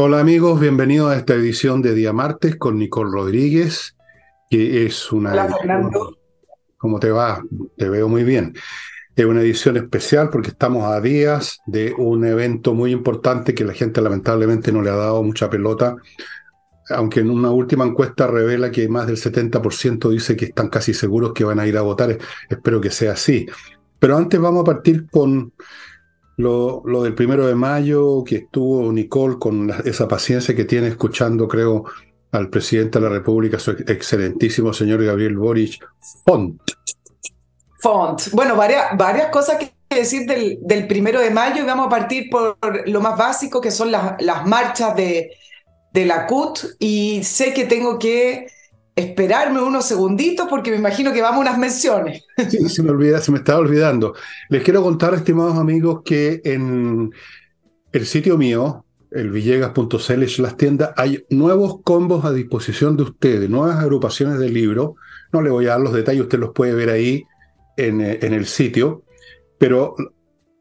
Hola amigos, bienvenidos a esta edición de Día Martes con Nicole Rodríguez, que es una... Hola Fernando. ¿Cómo te va? Te veo muy bien. Es una edición especial porque estamos a días de un evento muy importante que la gente lamentablemente no le ha dado mucha pelota, aunque en una última encuesta revela que más del 70% dice que están casi seguros que van a ir a votar. Espero que sea así. Pero antes vamos a partir con lo, del primero de mayo, que estuvo Nicole con esa paciencia que tiene escuchando, creo, al presidente de la República, su excelentísimo señor Gabriel Boric, Font. Font. Bueno, varias, varias cosas que decir del, del primero de mayo y vamos a partir por lo más básico, que son las, las marchas de, de la CUT y sé que tengo que esperarme unos segunditos porque me imagino que vamos a unas menciones. Sí, se me olvida, se me estaba olvidando. Les quiero contar, estimados amigos, que en el sitio mío, el villegas.cl las tiendas, hay nuevos combos a disposición de ustedes, nuevas agrupaciones de libros. No le voy a dar los detalles, usted los puede ver ahí en, en el sitio, pero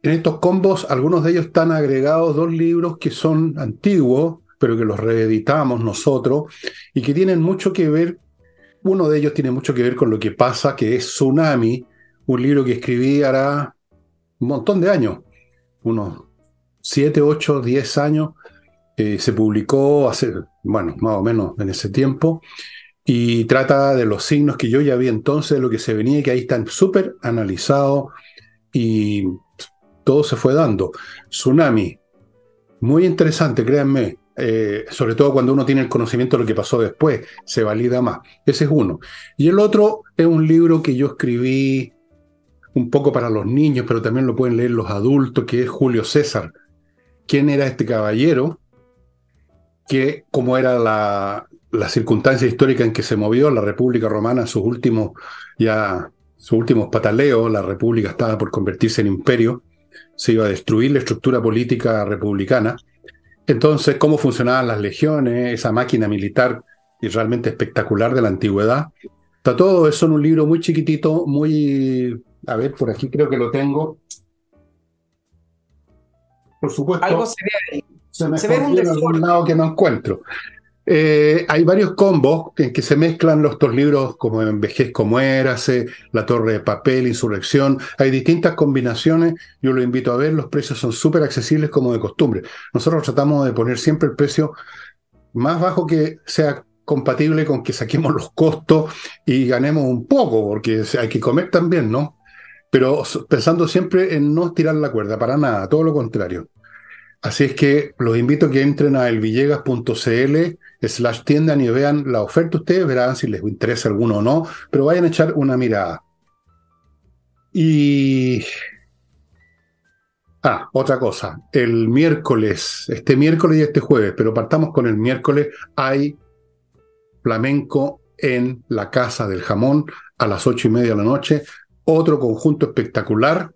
en estos combos, algunos de ellos están agregados dos libros que son antiguos, pero que los reeditamos nosotros y que tienen mucho que ver uno de ellos tiene mucho que ver con lo que pasa, que es Tsunami, un libro que escribí hará un montón de años, unos 7, 8, 10 años. Eh, se publicó hace, bueno, más o menos en ese tiempo, y trata de los signos que yo ya vi entonces, de lo que se venía, y que ahí están súper analizados y todo se fue dando. Tsunami, muy interesante, créanme. Eh, sobre todo cuando uno tiene el conocimiento de lo que pasó después, se valida más. Ese es uno. Y el otro es un libro que yo escribí un poco para los niños, pero también lo pueden leer los adultos, que es Julio César. ¿Quién era este caballero? Que, como era la, la circunstancia histórica en que se movió la República Romana, sus últimos, ya, sus últimos pataleos, la República estaba por convertirse en imperio, se iba a destruir la estructura política republicana, entonces, cómo funcionaban las legiones, esa máquina militar y realmente espectacular de la antigüedad. Está todo eso en un libro muy chiquitito, muy... A ver, por aquí creo que lo tengo. Por supuesto. Algo se ve ahí. Se me se ve un algún lado que no encuentro. Eh, hay varios combos en que se mezclan los dos libros como Envejezco Muérase, La Torre de Papel, Insurrección. Hay distintas combinaciones. Yo lo invito a ver. Los precios son súper accesibles como de costumbre. Nosotros tratamos de poner siempre el precio más bajo que sea compatible con que saquemos los costos y ganemos un poco, porque hay que comer también, ¿no? Pero pensando siempre en no tirar la cuerda, para nada, todo lo contrario. Así es que los invito a que entren a elvillegas.cl slash tiendan y vean la oferta. Ustedes verán si les interesa alguno o no, pero vayan a echar una mirada. Y... Ah, otra cosa. El miércoles, este miércoles y este jueves, pero partamos con el miércoles, hay flamenco en la Casa del Jamón a las ocho y media de la noche. Otro conjunto espectacular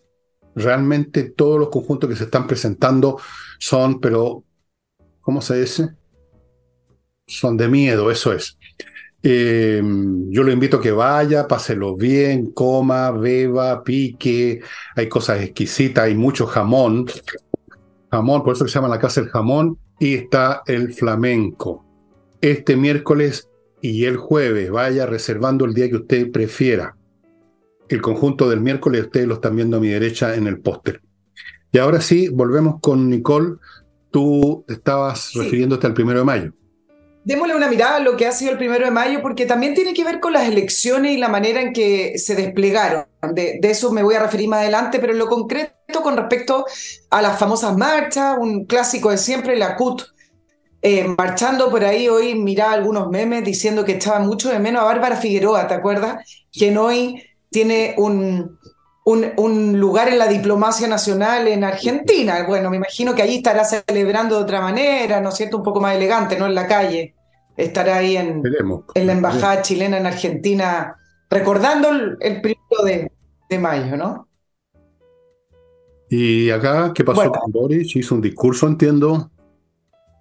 realmente todos los conjuntos que se están presentando son, pero, ¿cómo se dice? Son de miedo, eso es. Eh, yo lo invito a que vaya, páselo bien, coma, beba, pique, hay cosas exquisitas, hay mucho jamón, jamón, por eso se llama la casa del jamón, y está el flamenco. Este miércoles y el jueves, vaya reservando el día que usted prefiera el conjunto del miércoles, ustedes lo están viendo a mi derecha en el póster. Y ahora sí, volvemos con Nicole. Tú estabas refiriéndote al primero de mayo. Démosle una mirada a lo que ha sido el primero de mayo, porque también tiene que ver con las elecciones y la manera en que se desplegaron. De, eso me voy a referir más adelante, pero en lo concreto con respecto a las famosas marchas, un clásico de siempre, la CUT, eh, marchando por ahí hoy, miraba algunos memes diciendo que echaba mucho de menos a Bárbara Figueroa, ¿te acuerdas? Que hoy tiene un, un, lugar en la diplomacia nacional en Argentina. Bueno, me imagino que allí estará celebrando de otra manera, ¿no es cierto? Un poco más elegante, no en la calle. Estará ahí en, en la embajada chilena en Argentina, recordando el, primero de, de, mayo, ¿no? ¿Y acá qué pasó con Boris? Hizo un discurso, entiendo.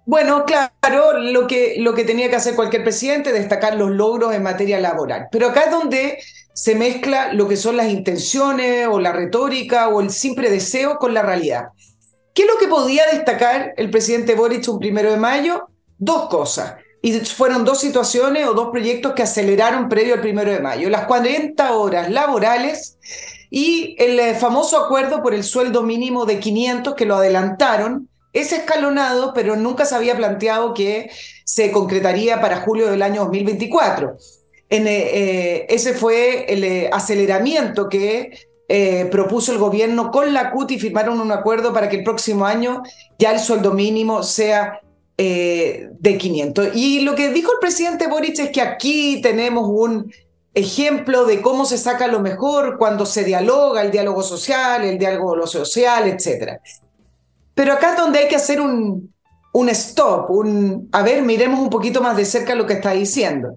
Bueno, claro, lo que, lo que tenía que hacer cualquier presidente, destacar los logros en materia laboral. Pero acá es donde se mezcla lo que son las intenciones o la retórica o el simple deseo con la realidad. ¿Qué ¿Qué es lo que podía destacar el presidente Boric un primero de mayo? Dos cosas. Y fueron dos situaciones o dos proyectos que aceleraron previo al primero de mayo. Las 40 horas laborales y el eh, famoso acuerdo por el sueldo mínimo de 500 que lo adelantaron. Es escalonado, pero nunca se había planteado que se concretaría para julio del año 2024. Eh, eh, ese fue el aceleramiento que propuso el gobierno con la CUT y firmaron un acuerdo para que el próximo año ya el sueldo mínimo sea de 500. Y lo que dijo el presidente Boric es que aquí tenemos un ejemplo de cómo se saca lo mejor cuando se dialoga, el diálogo social, el diálogo lo social, etc. Pero acá es donde hay que hacer un, un stop, un, a ver, miremos un poquito más de cerca lo que está diciendo.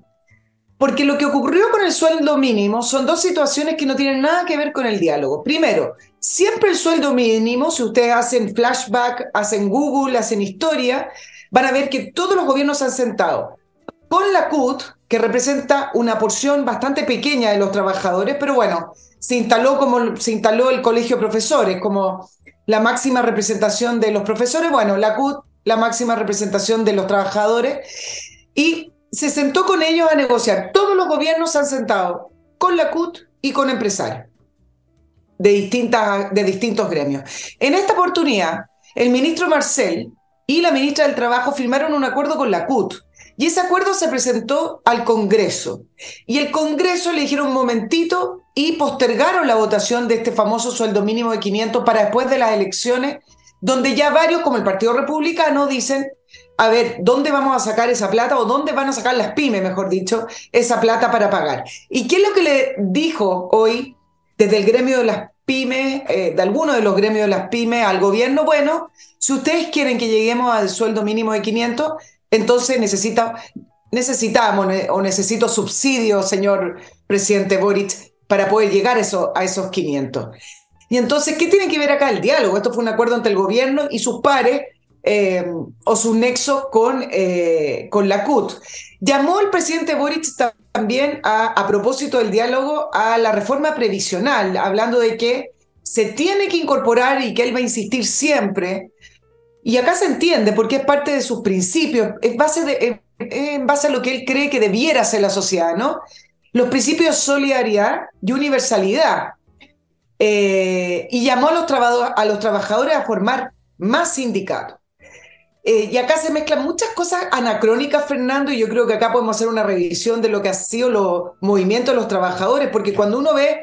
Porque lo que ocurrió con el sueldo mínimo son dos situaciones que no tienen nada que ver con el diálogo. Primero, siempre el sueldo mínimo, si ustedes hacen flashback, hacen Google, hacen historia, van a ver que todos los gobiernos han sentado con la CUT, que representa una porción bastante pequeña de los trabajadores, pero bueno, se instaló como se instaló el colegio de profesores como la máxima representación de los profesores, bueno, la CUT, la máxima representación de los trabajadores, y se sentó con ellos a negociar. Todos los gobiernos han sentado con la CUT y con empresarios de, distintas, de distintos gremios. En esta oportunidad, el ministro Marcel y la ministra del Trabajo firmaron un acuerdo con la CUT y ese acuerdo se presentó al Congreso. Y el Congreso le un momentito y postergaron la votación de este famoso sueldo mínimo de 500 para después de las elecciones, donde ya varios, como el Partido Republicano, dicen, a ver, ¿dónde vamos a sacar esa plata o dónde van a sacar las pymes, mejor dicho, esa plata para pagar? ¿Y qué es lo que le dijo hoy desde el gremio de las pymes, eh, de alguno de los gremios de las pymes al gobierno? Bueno, si ustedes quieren que lleguemos al sueldo mínimo de 500, entonces necesita, necesitamos o necesito subsidio, señor presidente Boric, para poder llegar eso, a esos 500. Y entonces, ¿qué tiene que ver acá el diálogo? Esto fue un acuerdo entre el gobierno y sus pares eh, o su nexo con, eh, con la CUT. Llamó el presidente Boric también a, a propósito del diálogo a la reforma previsional, hablando de que se tiene que incorporar y que él va a insistir siempre y acá se entiende porque es parte de sus principios, es base de, en base a lo que él cree que debiera ser la sociedad, ¿no? Los principios de solidaridad y universalidad. Eh, y llamó a los, a los trabajadores a formar más sindicatos. Eh, y acá se mezclan muchas cosas anacrónicas, Fernando, y yo creo que acá podemos hacer una revisión de lo que ha sido los movimientos de los trabajadores, porque cuando uno ve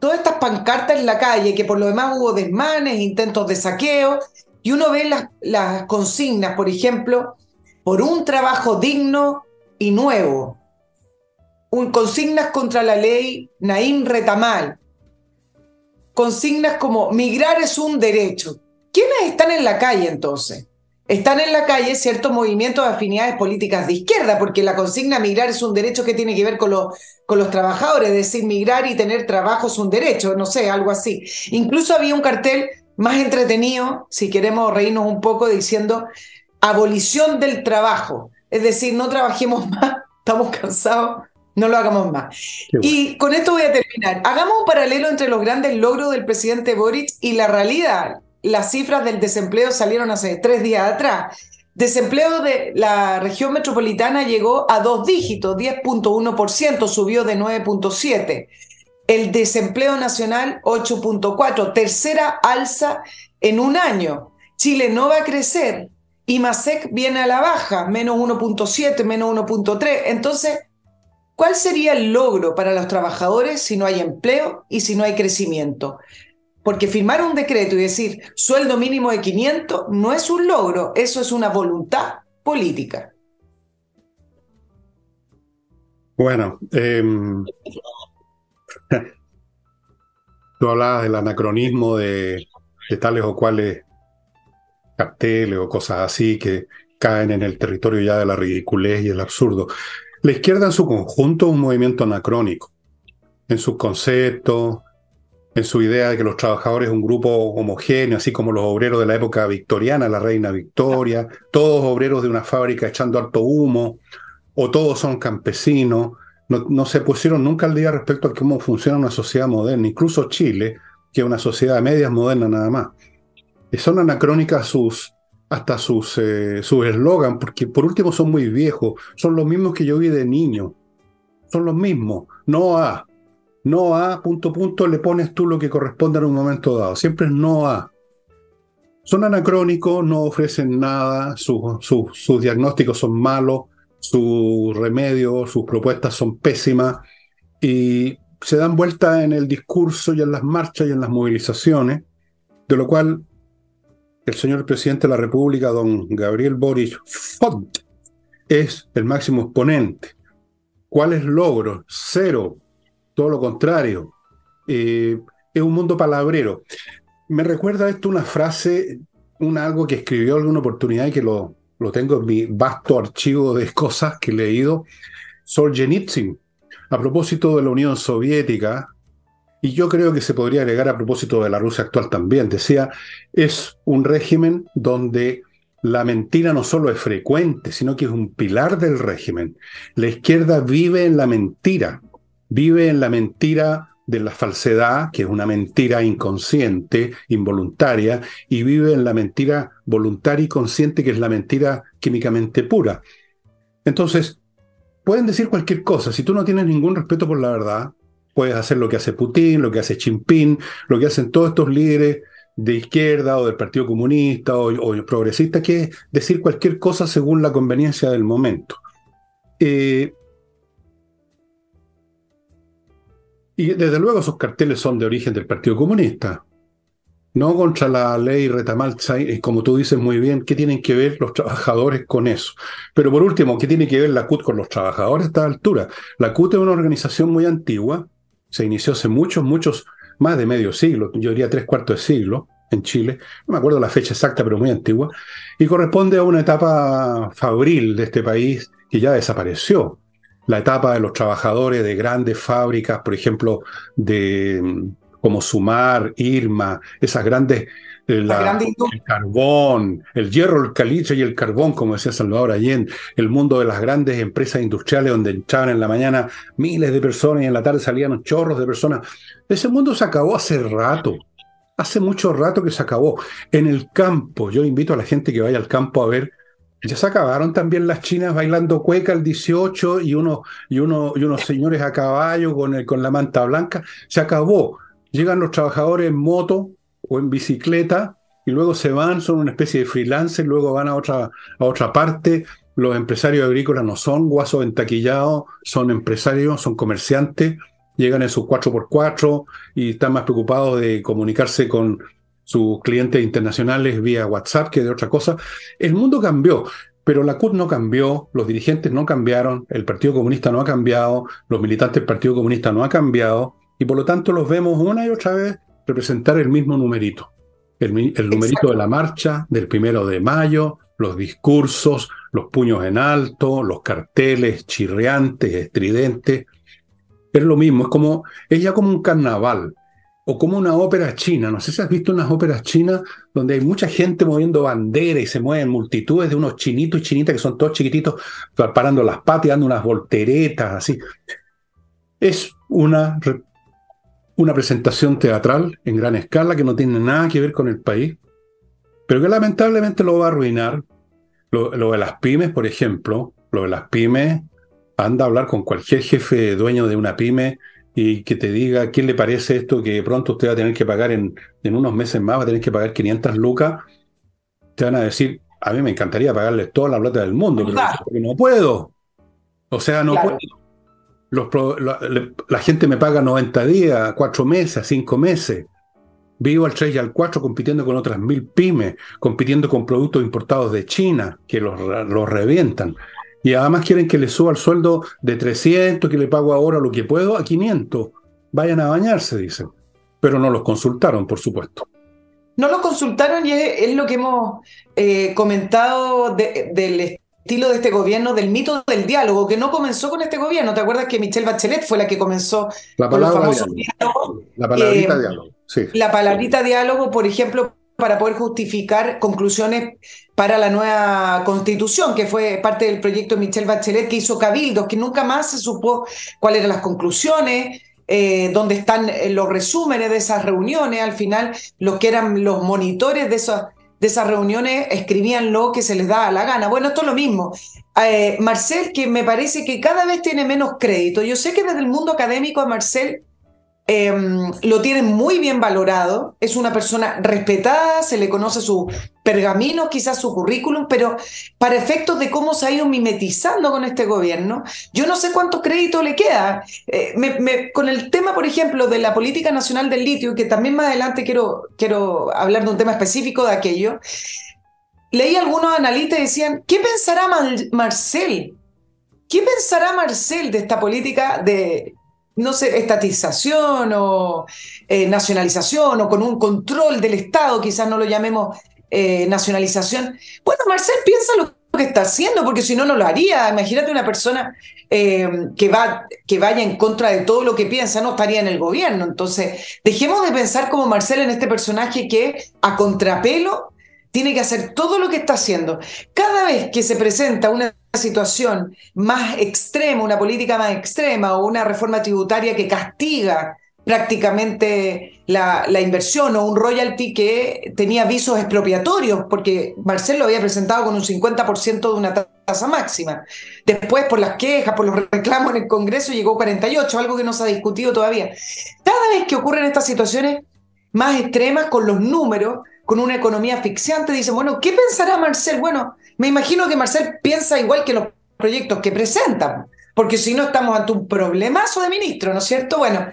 todas estas pancartas en la calle, que por lo demás hubo desmanes, intentos de saqueo, y uno ve las, consignas, por ejemplo, por un trabajo digno y nuevo. Consignas contra la ley Naim Retamal. Consignas como migrar es un derecho. ¿Quiénes están en la calle entonces? Están en la calle ciertos movimientos de afinidades políticas de izquierda, porque la consigna migrar es un derecho que tiene que ver con, con los trabajadores, es decir, migrar y tener trabajo es un derecho, no sé, algo así. Incluso había un cartel más entretenido, si queremos reírnos un poco, diciendo abolición del trabajo. Es decir, no trabajemos más, estamos cansados, no lo hagamos más. Y con esto voy a terminar. Hagamos un paralelo entre los grandes logros del presidente Boric y la realidad. Las cifras del desempleo salieron hace tres días atrás. Desempleo de la región metropolitana llegó a dos dígitos, 10.1%, subió de 9.7%. El desempleo nacional 8.4, tercera alza en un año. Chile no va a crecer y Masec viene a la baja, menos 1.7, menos 1.3. Entonces, ¿cuál sería el logro para los trabajadores si no hay empleo y si no hay crecimiento? Porque firmar un decreto y decir sueldo mínimo de 500 no es un logro, eso es una voluntad política. Bueno, eh, Tú hablabas del anacronismo de, tales o cuales carteles o cosas así que caen en el territorio ya de la ridiculez y el absurdo. La izquierda en su conjunto es un movimiento anacrónico, en sus conceptos, en su idea de que los trabajadores es un grupo homogéneo, así como los obreros de la época victoriana, la reina Victoria, todos obreros de una fábrica echando harto humo, o todos son campesinos, no, se pusieron nunca al día respecto a cómo funciona una sociedad moderna, incluso Chile, que es una sociedad de medias moderna nada más. son anacrónicas sus, hasta sus eh, eslogan, porque por último son muy viejos, son los mismos que yo vi de niño, son los mismos, no a, no a, punto, punto, le pones tú lo que corresponde en un momento dado, siempre es no a. Son anacrónicos, no ofrecen nada, sus diagnósticos son malos, sus remedios, sus propuestas son pésimas y se dan vuelta en el discurso y en las marchas y en las movilizaciones, de lo cual el señor presidente de la República, don Gabriel Boric Font, es el máximo exponente. ¿Cuáles logros? Cero. Todo lo contrario. Eh, es un mundo palabrero. Me recuerda esto una frase, un algo que escribió alguna oportunidad y que lo, lo tengo en mi vasto archivo de cosas que he leído. Solzhenitsyn, a propósito de la Unión Soviética, y yo creo que se podría agregar a propósito de la Rusia actual también, decía, es un régimen donde la mentira no solo es frecuente, sino que es un pilar del régimen. La izquierda vive en la mentira, vive en la mentira de la falsedad, que es una mentira inconsciente, involuntaria, y vive en la mentira voluntaria y consciente, que es la mentira químicamente pura. Entonces, pueden decir cualquier cosa. Si tú no tienes ningún respeto por la verdad, puedes hacer lo que hace Putin, lo que hace Jinping, lo que hacen todos estos líderes de izquierda o del Partido Comunista o, o progresista, que es decir cualquier cosa según la conveniencia del momento. Eh, y desde luego esos carteles son de origen del Partido Comunista, no contra la ley Retamalza, como tú dices muy bien, ¿qué tienen que ver los trabajadores con eso? Pero por último, ¿qué tiene que ver la CUT con los trabajadores a esta altura? La CUT es una organización muy antigua, se inició hace muchos, muchos, más de medio siglo, yo diría tres cuartos de siglo en Chile, no me acuerdo la fecha exacta, pero muy antigua, y corresponde a una etapa fabril de este país que ya desapareció. La etapa de los trabajadores de grandes fábricas, por ejemplo, de como Sumar, Irma, esas grandes el carbón, el hierro, el caliche y el carbón, como decía Salvador Allende, el mundo de las grandes empresas industriales donde entraban en la mañana miles de personas y en la tarde salían chorros de personas. Ese mundo se acabó hace rato, hace mucho rato que se acabó. En el campo, yo invito a la gente que vaya al campo a ver, ya se acabaron también las chinas bailando cueca el 18 y, uno, y, uno, y unos señores a caballo con, el, con la manta blanca. Se acabó. Llegan los trabajadores en moto, o en bicicleta y luego se van, son una especie de freelancers, luego van a otra, a otra parte. Los empresarios agrícolas no son guasos entaquillados, son empresarios, son comerciantes, llegan en sus 4x4 y están más preocupados de comunicarse con sus clientes internacionales vía WhatsApp que de otra cosa. El mundo cambió, pero la CUT no cambió, los dirigentes no cambiaron, el Partido Comunista no ha cambiado, los militantes del Partido Comunista no ha cambiado, y por lo tanto los vemos una y otra vez representar el mismo numerito. El, numerito de la marcha del primero de mayo, los discursos, los puños en alto, los carteles chirriantes, estridentes. Es lo mismo, es como, es ya como un carnaval o como una ópera china. No sé si has visto unas óperas chinas donde hay mucha gente moviendo bandera y se mueven multitudes de unos chinitos y chinitas que son todos chiquititos, parando las patas, dando unas volteretas, así. Es una una presentación teatral en gran escala que no tiene nada que ver con el país, pero que lamentablemente lo va a arruinar. Lo, de las pymes, por ejemplo, lo de las pymes, anda a hablar con cualquier jefe dueño de una pyme y que te diga qué le parece esto que pronto usted va a tener que pagar en, en unos meses más, va a tener que pagar 500 lucas, te van a decir, a mí me encantaría pagarles toda la plata del mundo, pero no puedo. O sea, no puedo la, gente me paga 90 días, 4 meses, 5 meses. Vivo al 3 y al 4 compitiendo con otras mil pymes, compitiendo con productos importados de China que los, los revientan. Y además quieren que le suba el sueldo de 300, que le pago ahora lo que puedo, a 500. Vayan a bañarse, dicen. Pero no los consultaron, por supuesto. No los consultaron y es, lo que hemos eh, comentado del estilo de este gobierno del mito del diálogo, que no comenzó con este gobierno. ¿Te acuerdas que Michelle Bachelet fue la que comenzó la con los famosos La palabrita eh, diálogo. Sí. La palabrita diálogo, por ejemplo, para poder justificar conclusiones para la nueva constitución, que fue parte del proyecto Michelle Bachelet, que hizo cabildos, que nunca más se supo cuáles eran las conclusiones. eh, donde están eh, los resúmenes de esas reuniones. Al final, los que eran los monitores de esas, de esas reuniones escribían lo que se les daba la gana. Bueno, esto es lo mismo. Eh, Marcel, que me parece que cada vez tiene menos crédito. Yo sé que desde el mundo académico a Marcel Em, lo tienen muy bien valorado, es una persona respetada, se le conoce su pergamino, quizás su currículum, pero para efectos de cómo se ha ido mimetizando con este gobierno, yo no sé cuánto crédito le queda. Eh, con el tema, por ejemplo, de la política nacional del litio, que también más adelante quiero, quiero hablar de un tema específico de aquello, leí algunos analistas y decían, ¿qué pensará Marcel? ¿Qué pensará Marcel de esta política de no sé, estatización o eh, nacionalización o con un control del Estado, quizás no lo llamemos eh, nacionalización. Bueno, Marcel piensa lo que está haciendo, porque si no, no lo haría. Imagínate una persona eh, que, va, que vaya en contra de todo lo que piensa, no estaría en el gobierno. Entonces, dejemos de pensar como Marcel en este personaje que a contrapelo tiene que hacer todo lo que está haciendo. Cada vez que se presenta una situación más extrema, una política más extrema o una reforma tributaria que castiga prácticamente la, inversión o un royalty que tenía visos expropiatorios, porque Marcelo había presentado con un 50% de una tasa máxima. Después, por las quejas, por los reclamos en el Congreso, llegó 48, algo que no se ha discutido todavía. Cada vez que ocurren estas situaciones más extremas con los números, con una economía asfixiante, dicen, bueno, ¿qué pensará Marcel? Bueno, me imagino que Marcel piensa igual que los proyectos que presentan, porque si no estamos ante un problemazo de ministro, ¿no es cierto? Bueno,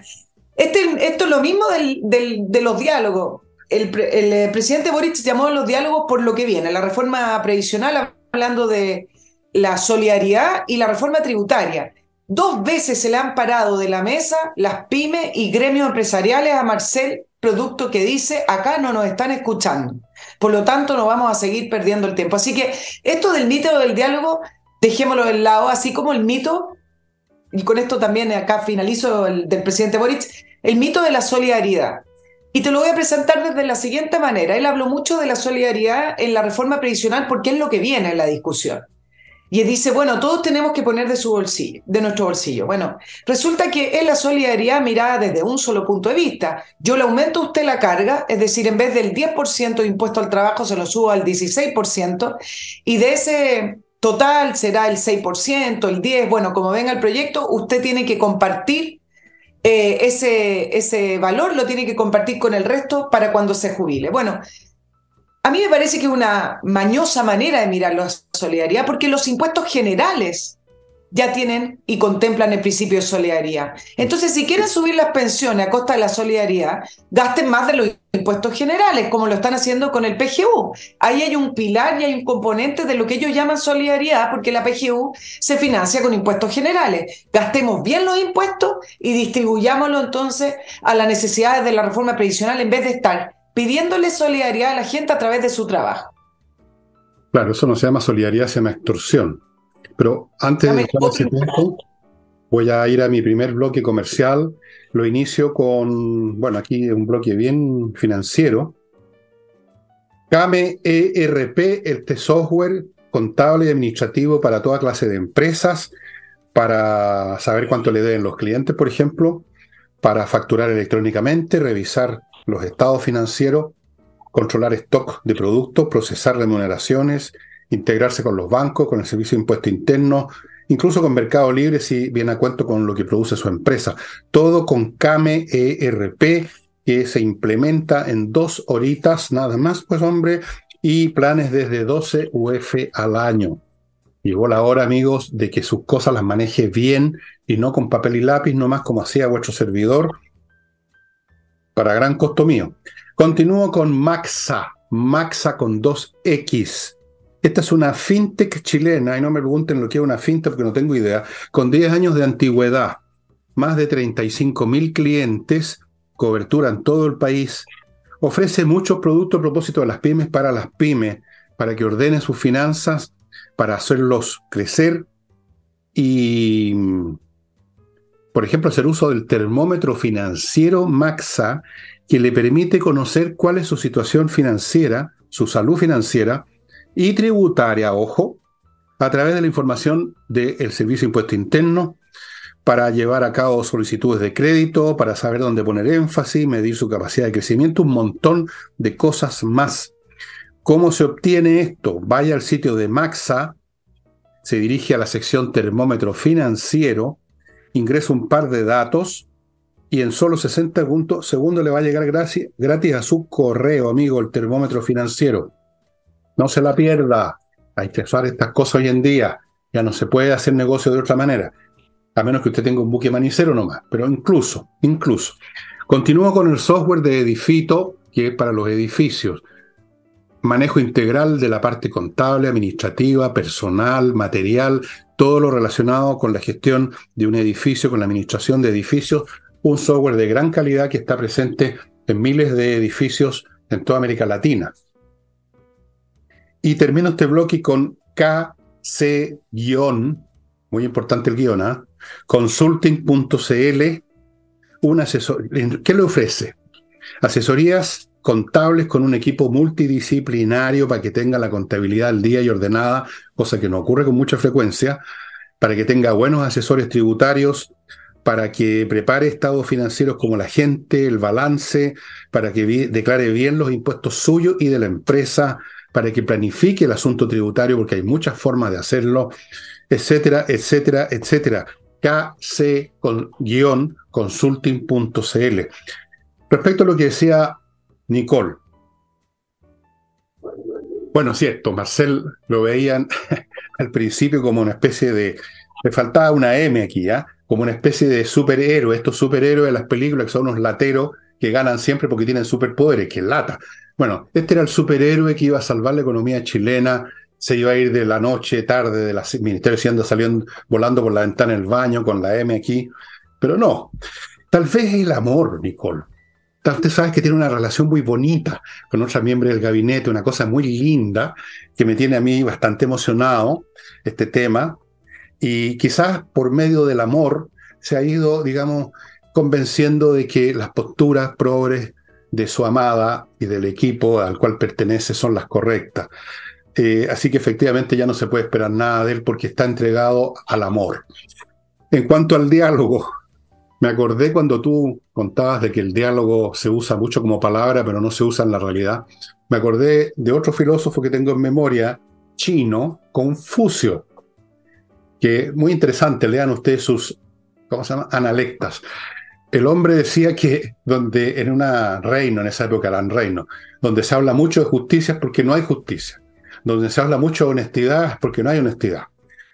este, esto es lo mismo del, de los diálogos. El, el, eh, presidente Boric llamó a los diálogos por lo que viene, la reforma previsional, hablando de la solidaridad y la reforma tributaria. Dos veces se le han parado de la mesa las pymes y gremios empresariales a Marcel producto que dice, acá no nos están escuchando. Por lo tanto, no vamos a seguir perdiendo el tiempo. Así que esto del mito del diálogo, dejémoslo del lado, así como el mito, y con esto también acá finalizo el del presidente Boric, el mito de la solidaridad. Y te lo voy a presentar desde la siguiente manera. Él habló mucho de la solidaridad en la reforma previsional porque es lo que viene en la discusión. Y dice, bueno, todos tenemos que poner de su bolsillo, de nuestro bolsillo. Bueno, resulta que es la solidaridad mirada desde un solo punto de vista. Yo le aumento a usted la carga, es decir, en vez del 10% de impuesto al trabajo, se lo subo al 16%, y de ese total será el 6%, el 10%, bueno, como venga el proyecto, usted tiene que compartir eh, ese, ese valor, lo tiene que compartir con el resto para cuando se jubile. Bueno, a mí me parece que es una mañosa manera de mirar la solidaridad, porque los impuestos generales ya tienen y contemplan el principio de solidaridad. Entonces, si quieren subir las pensiones a costa de la solidaridad, gasten más de los impuestos generales, como lo están haciendo con el PGU. Ahí hay un pilar y hay un componente de lo que ellos llaman solidaridad, porque la PGU se financia con impuestos generales. Gastemos bien los impuestos y distribuyámoslo entonces a las necesidades de la reforma previsional en vez de estar pidiéndole solidaridad a la gente a través de su trabajo. Claro, eso no se llama solidaridad, se llama extorsión. Pero antes de dejar ese tiempo, voy a ir a mi primer bloque comercial. Lo inicio con, bueno, aquí un bloque bien financiero. CAME ERP, este software contable y administrativo para toda clase de empresas, para saber cuánto le deben los clientes, por ejemplo, para facturar electrónicamente, revisar los estados financieros, controlar stock de productos, procesar remuneraciones, integrarse con los bancos, con el servicio de impuesto interno, incluso con Mercado Libre si viene a cuento con lo que produce su empresa. Todo con CAME ERP que se implementa en dos horitas nada más, pues hombre, y planes desde 12 UF al año. Llegó la hora, amigos, de que sus cosas las maneje bien y no con papel y lápiz, nomás como hacía vuestro servidor, para gran costo mío. Continúo con Maxa, Maxa con 2X. Esta es una fintech chilena, y no me pregunten lo que es una fintech porque no tengo idea, con 10 años de antigüedad, más de 35 mil clientes, cobertura en todo el país, ofrece muchos productos a propósito de las pymes para las pymes, para que ordenen sus finanzas, para hacerlos crecer y por ejemplo, hacer uso del termómetro financiero Maxa, que le permite conocer cuál es su situación financiera, su salud financiera y tributaria, ojo, a través de la información del Servicio de Impuesto Interno, para llevar a cabo solicitudes de crédito, para saber dónde poner énfasis, medir su capacidad de crecimiento, un montón de cosas más. ¿Cómo se obtiene esto? Vaya al sitio de Maxa, se dirige a la sección termómetro financiero, ingresa un par de datos y en solo 60 segundos le va a llegar gratis a su correo, amigo, el termómetro financiero. No se la pierda. Hay que estas cosas hoy en día. Ya no se puede hacer negocio de otra manera a menos que usted tenga un buque manicero nomás, pero incluso, incluso. Continúo con el software de Edifito, que es para los edificios. Manejo integral de la parte contable, administrativa, personal, material, todo lo relacionado con la gestión de un edificio, con la administración de edificios. Un software de gran calidad que está presente en miles de edificios en toda América Latina. Y termino este bloque con KC- muy importante el guion, ¿ah? consulting.cl, un asesor, ¿qué le ofrece? Asesorías contables con un equipo multidisciplinario para que tenga la contabilidad al día y ordenada, cosa que no ocurre con mucha frecuencia, para que tenga buenos asesores tributarios, para que prepare estados financieros como la gente, el balance, para que declare bien los impuestos suyos y de la empresa, para que planifique el asunto tributario, porque hay muchas formas de hacerlo, etcétera, etcétera, etcétera kc-consulting.cl. Respecto a lo que decía Nicole. Bueno, cierto, Marcel lo veían al principio como una especie de... Le faltaba una M aquí, ¿ah? Como una especie de superhéroe. Estos superhéroes de las películas que son unos lateros que ganan siempre porque tienen superpoderes, que lata. Bueno, este era el superhéroe que iba a salvar la economía chilena se iba a ir de la noche, tarde, del Ministerio de saliendo, volando por la ventana del baño con la M aquí. Pero no. Tal vez el amor, Nicole. Usted sabe que tiene una relación muy bonita con otra miembro del gabinete, una cosa muy linda que me tiene a mí bastante emocionado, este tema. Y quizás por medio del amor se ha ido, digamos, convenciendo de que las posturas progres de su amada y del equipo al cual pertenece son las correctas. Eh, así que efectivamente ya no se puede esperar nada de él porque está entregado al amor. En cuanto al diálogo, me acordé cuando tú contabas de que el diálogo se usa mucho como palabra, pero no se usa en la realidad. Me acordé de otro filósofo que tengo en memoria, chino, Confucio, que muy interesante, lean ustedes sus, ¿cómo se llama? Analectas. El hombre decía que donde en un reino, en esa época eran reino, donde se habla mucho de justicia es porque no hay justicia donde se habla mucho de honestidad porque no hay honestidad.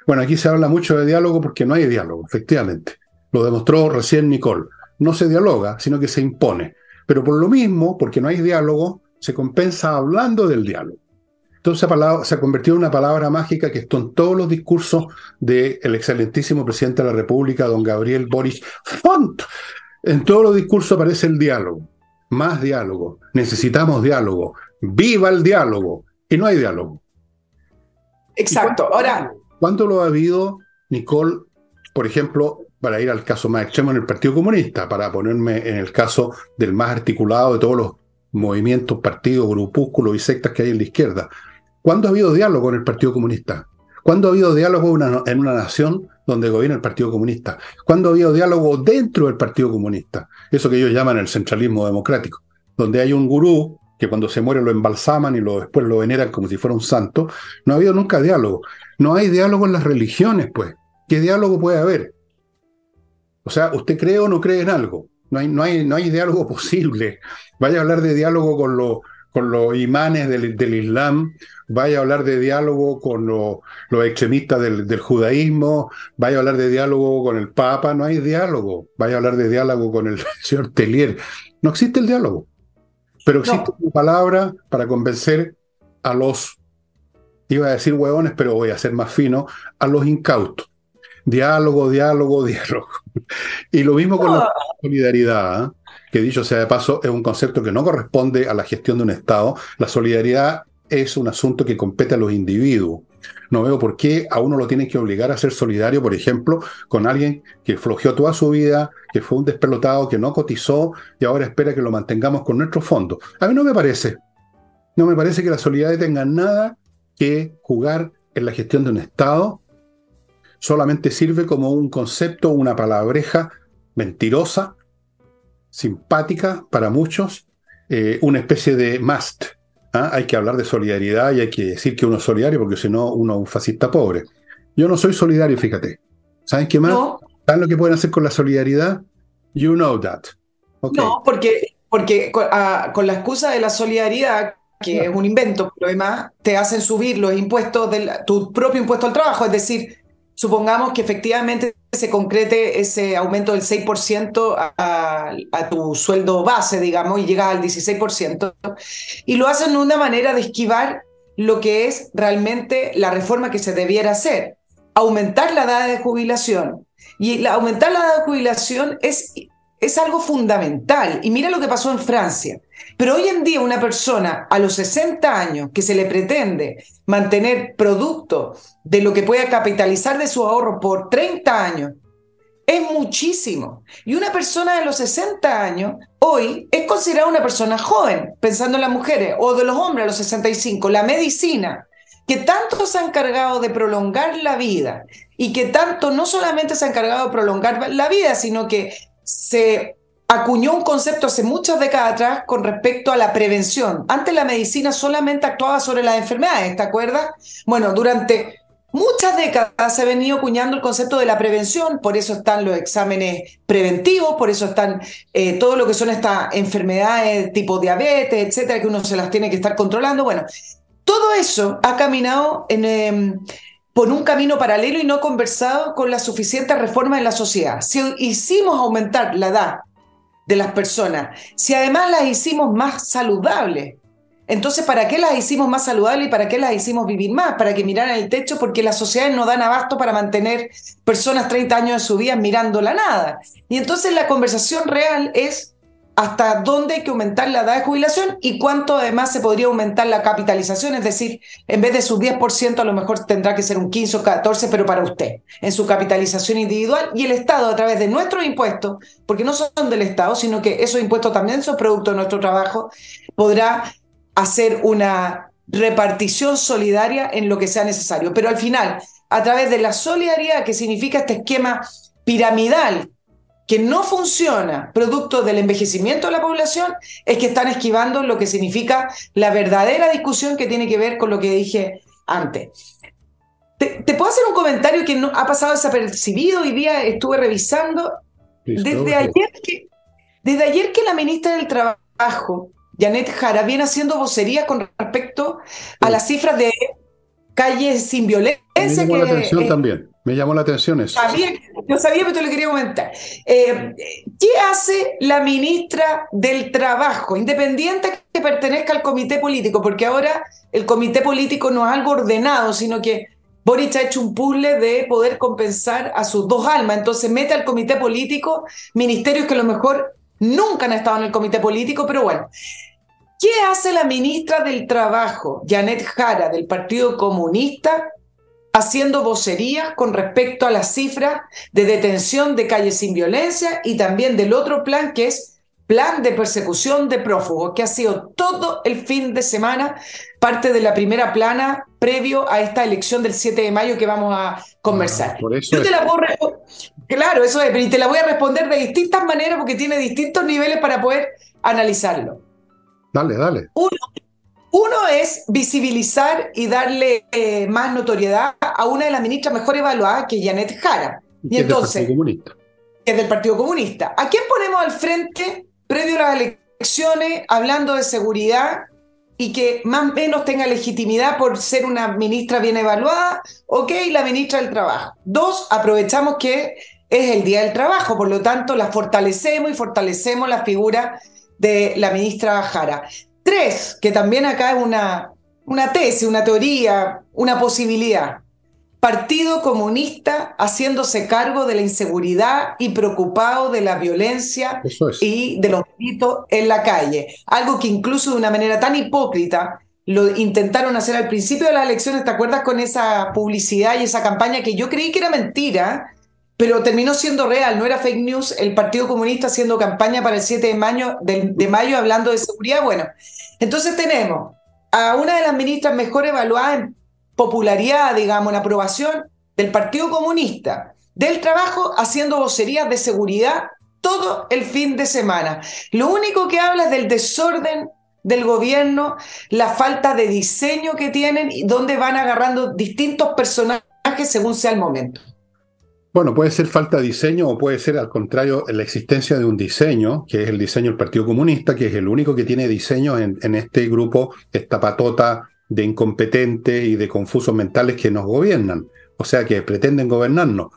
Bueno, aquí se habla mucho de diálogo porque no hay diálogo, efectivamente. Lo demostró recién Nicole. No se dialoga, sino que se impone. Pero por lo mismo, porque no hay diálogo, se compensa hablando del diálogo. Entonces se ha convertido en una palabra mágica que está en todos los discursos del excelentísimo presidente de la República, don Gabriel Boris Font. En todos los discursos aparece el diálogo. Más diálogo. Necesitamos diálogo. ¡Viva el diálogo! Y no hay diálogo. Exacto. Ahora. ¿Cuánto lo ha habido, Nicole, por ejemplo, para ir al caso más extremo en el Partido Comunista, para ponerme en el caso del más articulado de todos los movimientos, partidos, grupúsculos y sectas que hay en la izquierda? ¿Cuándo ha habido diálogo en el Partido Comunista? ¿Cuándo ha habido diálogo en una nación donde gobierna el Partido Comunista? ¿Cuándo ha habido diálogo dentro del Partido Comunista? Eso que ellos llaman el centralismo democrático, donde hay un gurú que cuando se muere lo embalsaman y lo, después lo veneran como si fuera un santo, no ha habido nunca diálogo. No hay diálogo en las religiones, pues. ¿Qué diálogo puede haber? O sea, ¿usted cree o no cree en algo? No hay, no hay, no hay diálogo posible. Vaya a hablar de diálogo con, lo, con los imanes del, Islam, vaya a hablar de diálogo con los extremistas del, del, judaísmo, vaya a hablar de diálogo con el Papa, no hay diálogo. Vaya a hablar de diálogo con el señor Telier. No existe el diálogo. Pero existe una palabra para convencer a los, iba a decir huevones, pero voy a ser más fino, a los incautos. Diálogo, diálogo, diálogo. Y lo mismo con la solidaridad, ¿eh? que dicho sea de paso, es un concepto que no corresponde a la gestión de un Estado. La solidaridad es un asunto que compete a los individuos. No veo por qué a uno lo tienen que obligar a ser solidario, por ejemplo, con alguien que flojeó toda su vida, que fue un despelotado, que no cotizó y ahora espera que lo mantengamos con nuestros fondos. A mí no me parece. No me parece que la solidaridad tenga nada que jugar en la gestión de un Estado, solamente sirve como un concepto, una palabreja mentirosa, simpática para muchos, eh, una especie de must. ¿ah? Hay que hablar de solidaridad y hay que decir que uno es solidario porque si no, uno es un fascista pobre. Yo no soy solidario, fíjate. ¿Saben qué más? ¿Saben lo que pueden hacer con la solidaridad? You know that. No, porque, porque ah, con, la excusa de la solidaridad, que es un invento, pero además te hacen subir los impuestos, de tu propio impuesto al trabajo, es decir, supongamos que efectivamente se concrete ese aumento del 6% a, a, tu sueldo base, digamos, y llegas al 16%, y lo hacen de una manera de esquivar lo que es realmente la reforma que se debiera hacer, aumentar la edad de jubilación. Y la, aumentar la edad de jubilación es, es algo fundamental. Y mira lo que pasó en Francia. Pero hoy en día una persona a los 60 años que se le pretende mantener producto de lo que pueda capitalizar de su ahorro por 30 años es muchísimo. Y una persona de los 60 años hoy es considerada una persona joven, pensando en las mujeres, o de los hombres a los 65. La medicina, que tanto se ha encargado de prolongar la vida y que tanto no solamente se ha encargado de prolongar la vida, sino que se acuñó un concepto hace muchas décadas atrás con respecto a la prevención. Antes la medicina solamente actuaba sobre las enfermedades, ¿te acuerdas? Bueno, durante muchas décadas se ha venido acuñando el concepto de la prevención, por eso están los exámenes preventivos, por eso están eh, todo lo que son estas enfermedades tipo diabetes, etcétera, que uno se las tiene que estar controlando. Bueno, todo eso ha caminado em, por un camino paralelo y no conversado con la suficiente reforma en la sociedad. Si hicimos aumentar la edad de las personas, si además las hicimos más saludables. Entonces, ¿para qué las hicimos más saludables y para qué las hicimos vivir más? Para que miraran el techo, porque las sociedades no dan abasto para mantener personas 30 años de su vida mirando la nada. Y entonces la conversación real es hasta dónde hay que aumentar la edad de jubilación y cuánto además se podría aumentar la capitalización, es decir, en vez de su 10% a lo mejor tendrá que ser un 15 o 14, pero para usted, en su capitalización individual y el Estado a través de nuestros impuestos, porque no son del Estado, sino que esos impuestos también son producto de nuestro trabajo, podrá hacer una repartición solidaria en lo que sea necesario. Pero al final, a través de la solidaridad que significa este esquema piramidal que no funciona producto del envejecimiento de la población es que están esquivando lo que significa la verdadera discusión que tiene que ver con lo que dije antes. ¿Te, puedo hacer un comentario que no, ha pasado desapercibido? Hoy día estuve revisando. Desde ayer, que, desde ayer que la ministra del Trabajo, Janet Jara, viene haciendo vocería con respecto a las cifras de calles sin violencia. Me la atención también. Me llamó la atención eso. Sabía, sabía, pero te lo quería comentar. Eh, ¿Qué hace la ministra del Trabajo, independiente que pertenezca al comité político? Porque ahora el comité político no es algo ordenado, sino que Boric ha hecho un puzzle de poder compensar a sus dos almas. Entonces mete al comité político ministerios que a lo mejor nunca han estado en el comité político, pero bueno. ¿Qué hace la ministra del Trabajo, Janet Jara, del Partido Comunista, haciendo vocerías con respecto a las cifras de detención de calles sin violencia y también del otro plan que es plan de persecución de prófugos, que ha sido todo el fin de semana parte de la primera plana previo a esta elección del 7 de mayo que vamos a conversar. Ah, Yo te la puedo claro, eso es, pero te la voy a responder de distintas maneras porque tiene distintos niveles para poder analizarlo. Dale, dale. Uno, uno es visibilizar y darle eh, más notoriedad a una de las ministras mejor evaluadas, que es Janet Jara. Y, entonces, del Comunista. es del Partido Comunista. ¿A quién ponemos al frente previo a las elecciones hablando de seguridad y que más o menos tenga legitimidad por ser una ministra bien evaluada? Ok, la ministra del Trabajo. Dos, aprovechamos que es el Día del Trabajo, por lo tanto la fortalecemos y fortalecemos la figura de la ministra Jara. Tres, que también acá es una, una tesis, una teoría, una posibilidad. Partido Comunista haciéndose cargo de la inseguridad y preocupado de la violencia y de los delitos en la calle. Algo que incluso de una manera tan hipócrita lo intentaron hacer al principio de las elecciones, ¿te acuerdas con esa publicidad y esa campaña que yo creí que era mentira? Pero terminó siendo real, no era fake news, el Partido Comunista haciendo campaña para el 7 de mayo, de, mayo hablando de seguridad. Bueno, entonces tenemos a una de las ministras mejor evaluadas en popularidad, digamos, en aprobación del Partido Comunista del Trabajo haciendo vocerías de seguridad todo el fin de semana. Lo único que habla es del desorden del gobierno, la falta de diseño que tienen y donde van agarrando distintos personajes según sea el momento. Bueno, puede ser falta de diseño o puede ser al contrario la existencia de un diseño, que es el diseño del Partido Comunista, que es el único que tiene diseño en, este grupo, esta patota de incompetentes y de confusos mentales que nos gobiernan, o sea que pretenden gobernarnos.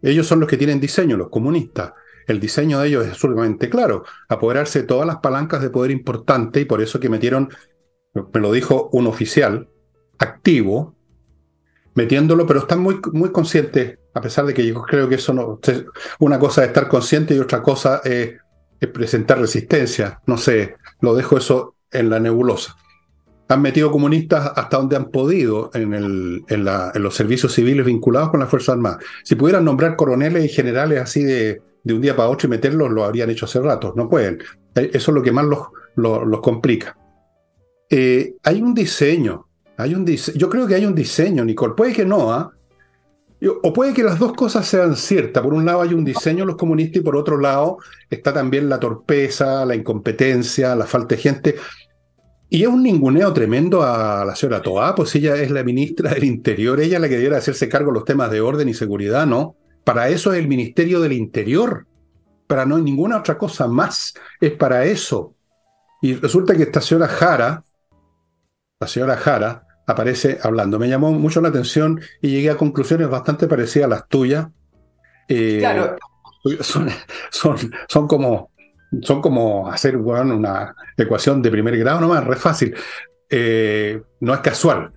Ellos son los que tienen diseño, los comunistas. El diseño de ellos es sumamente claro, apoderarse de todas las palancas de poder importante y por eso que metieron, me lo dijo un oficial activo, metiéndolo, pero están muy, muy conscientes, a pesar de que yo creo que eso no. Una cosa es estar consciente y otra cosa es, presentar resistencia. No sé, lo dejo eso en la nebulosa. Han metido comunistas hasta donde han podido en, los servicios civiles vinculados con las Fuerzas Armadas. Si pudieran nombrar coroneles y generales así de, un día para otro y meterlos, lo habrían hecho hace rato. No pueden. Eh, eso es lo que más los, complica. Eh, hay un diseño hay un yo creo que hay un diseño, Nicole. Puede que no, ¿ah? O puede que las dos cosas sean ciertas. Por un lado hay un diseño los comunistas y por otro lado está también la torpeza, la incompetencia, la falta de gente. Y es un ninguneo tremendo a la señora Toá, pues ella es la ministra del Interior, ella es la que debiera hacerse cargo de los temas de orden y seguridad, ¿no? Para eso es el Ministerio del Interior, para no ninguna otra cosa más, es para eso. Y resulta que esta señora Jara, la señora Jara, aparece hablando. Me llamó mucho la atención y llegué a conclusiones bastante parecidas a las tuyas. Eh, claro. Son, son, son, como, son como hacer una ecuación de primer grado nomás, re fácil. Eh, no es casual.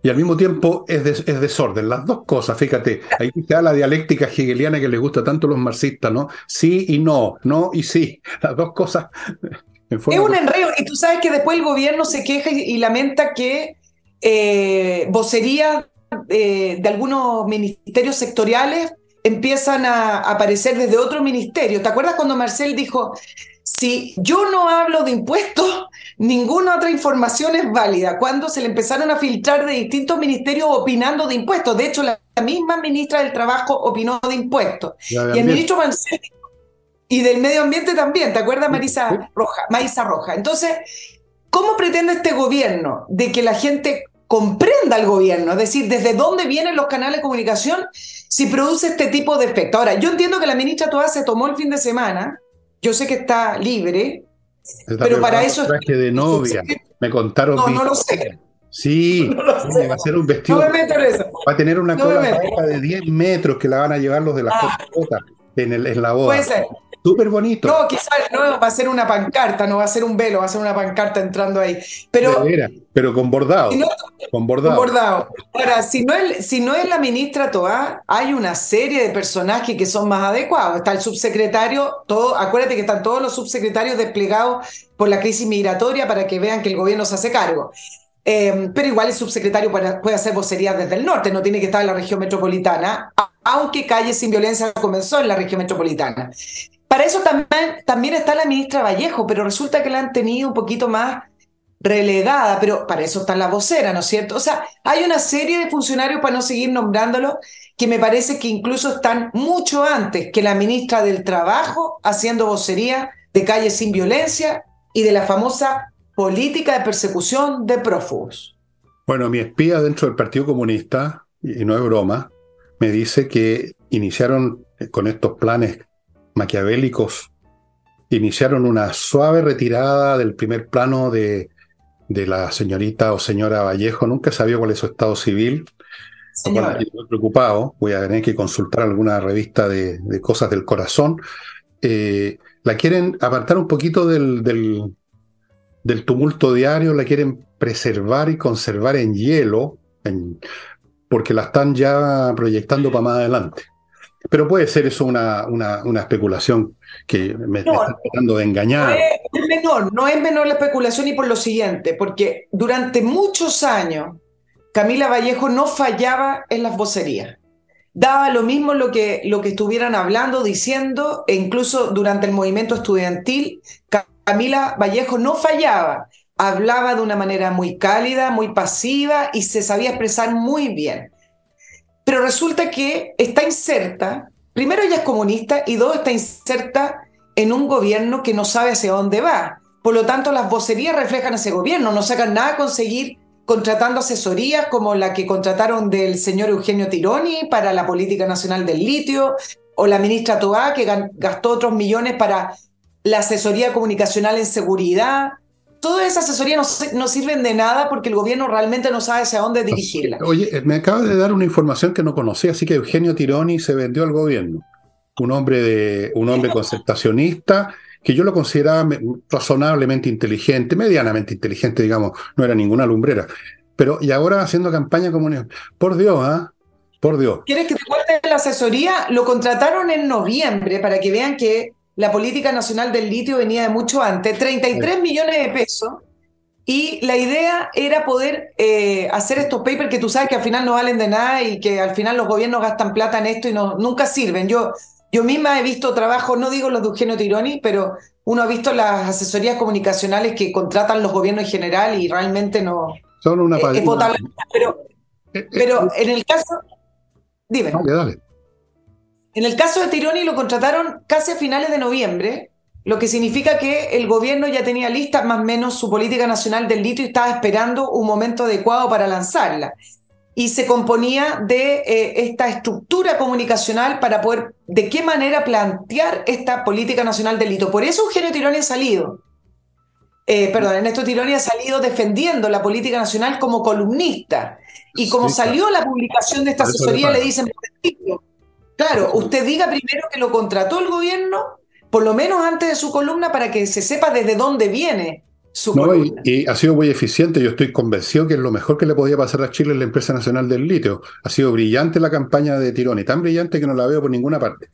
Y al mismo tiempo es, es, desorden. Las dos cosas, fíjate, ahí está la dialéctica hegeliana que les gusta tanto a los marxistas, ¿no? Sí y no, no y sí. Las dos cosas. Es un enredo. Y tú sabes que después el gobierno se queja y lamenta que eh, vocerías eh, de algunos ministerios sectoriales empiezan a aparecer desde otro ministerio. ¿Te acuerdas cuando Marcel dijo, si yo no hablo de impuestos, ninguna otra información es válida? Cuando se le empezaron a filtrar de distintos ministerios opinando de impuestos. De hecho, la, misma ministra del Trabajo opinó de impuestos. y el ministro Marcel y del medio ambiente también, ¿te acuerdas, Marisa Roja? Marisa Roja. Entonces, ¿Cómo pretende este gobierno de que la gente comprenda al gobierno? Es decir, ¿desde dónde vienen los canales de comunicación si produce este tipo de efecto? Ahora, yo entiendo que la ministra toda se tomó el fin de semana, yo sé que está libre, pero para eso... Traje de novia, me contaron... No, no lo sé. Sí, va a ser un vestido. No me meto en eso. Va a tener una cola de 10 metros que la van a llevar los de las ah. en, el, en la boda. Puede ser. Súper bonito. No, quizás no va a ser una pancarta, no va a ser un velo, va a ser una pancarta entrando ahí. Pero, pero con bordado. con bordado. bordado. Ahora, si no, es, si no es la ministra Toá, hay una serie de personajes que son más adecuados. Está el subsecretario, todo, acuérdate que están todos los subsecretarios desplegados por la crisis migratoria para que vean que el gobierno se hace cargo. Eh, pero igual el subsecretario puede hacer vocería desde el norte, no tiene que estar en la región metropolitana, aunque Calle Sin Violencia comenzó en la región metropolitana. Para eso también, está la ministra Vallejo, pero resulta que la han tenido un poquito más relegada, pero para eso está la vocera, ¿no es cierto? O sea, hay una serie de funcionarios, para no seguir nombrándolos, que me parece que incluso están mucho antes que la ministra del Trabajo haciendo vocería de Calle Sin Violencia y de la famosa política de persecución de prófugos. Bueno, mi espía dentro del Partido Comunista, y no es broma, me dice que iniciaron con estos planes maquiavélicos iniciaron una suave retirada del primer plano de, de la señorita o señora Vallejo. Nunca sabía cuál es su estado civil. Estoy preocupado. Voy a tener que consultar alguna revista de, cosas del corazón. Eh, la quieren apartar un poquito del, del, del, tumulto diario, la quieren preservar y conservar en hielo, porque la están ya proyectando para más adelante. Pero puede ser eso una, una, especulación que me, está tratando de engañar. No es, menor, no es menor la especulación y por lo siguiente, porque durante muchos años Camila Vallejo no fallaba en las vocerías. Daba lo mismo lo que, lo que estuvieran hablando, diciendo, e incluso durante el movimiento estudiantil, Camila Vallejo no fallaba. Hablaba de una manera muy cálida, muy pasiva y se sabía expresar muy bien. Pero resulta que está inserta, primero ella es comunista y dos, está inserta en un gobierno que no sabe hacia dónde va. Por lo tanto, las vocerías reflejan ese gobierno, no sacan nada a conseguir contratando asesorías como la que contrataron del señor Eugenio Tironi para la política nacional del litio, o la ministra Toá, que gastó otros millones para la asesoría comunicacional en seguridad. Todas esas asesorías no, sirven de nada porque el gobierno realmente no sabe hacia dónde dirigirla. Oye, eh, me acaba de dar una información que no conocía, así que Eugenio Tironi se vendió al gobierno. Un hombre, de, un hombre concertacionista que yo lo consideraba razonablemente inteligente, medianamente inteligente, digamos, no era ninguna lumbrera. Pero, y ahora haciendo campaña comunista. Por Dios, ¿ah? Por Dios. ¿Quieres que te cuente la asesoría? Lo contrataron en noviembre para que vean que la política nacional del litio venía de mucho antes, 33 millones de pesos. Y la idea era poder eh, hacer estos papers que tú sabes que al final no valen de nada y que al final los gobiernos gastan plata en esto y no, nunca sirven. Yo, yo misma he visto trabajo, no digo los de Eugenio Tironi, pero uno ha visto las asesorías comunicacionales que contratan los gobiernos en general y realmente no. Son una eh, pero, eh, eh, pero en el caso. Dime. Dale, dale. En el caso de Tironi lo contrataron casi a finales de noviembre, lo que significa que el gobierno ya tenía lista más o menos su política nacional del litio y estaba esperando un momento adecuado para lanzarla. Y se componía de eh, esta estructura comunicacional para poder de qué manera plantear esta política nacional del. Por eso Eugenio Tironi ha salido, eh, perdón, Ernesto Tironi ha salido defendiendo la política nacional como columnista. Y como salió la publicación de esta asesoría, le dicen, claro, usted diga primero que lo contrató el gobierno, por lo menos antes de su columna, para que se sepa desde dónde viene no, y, ha sido muy eficiente. Yo estoy convencido que es lo mejor que le podía pasar a Chile en la empresa nacional del litio. Ha sido brillante la campaña de Tironi, tan brillante que no la veo por ninguna parte.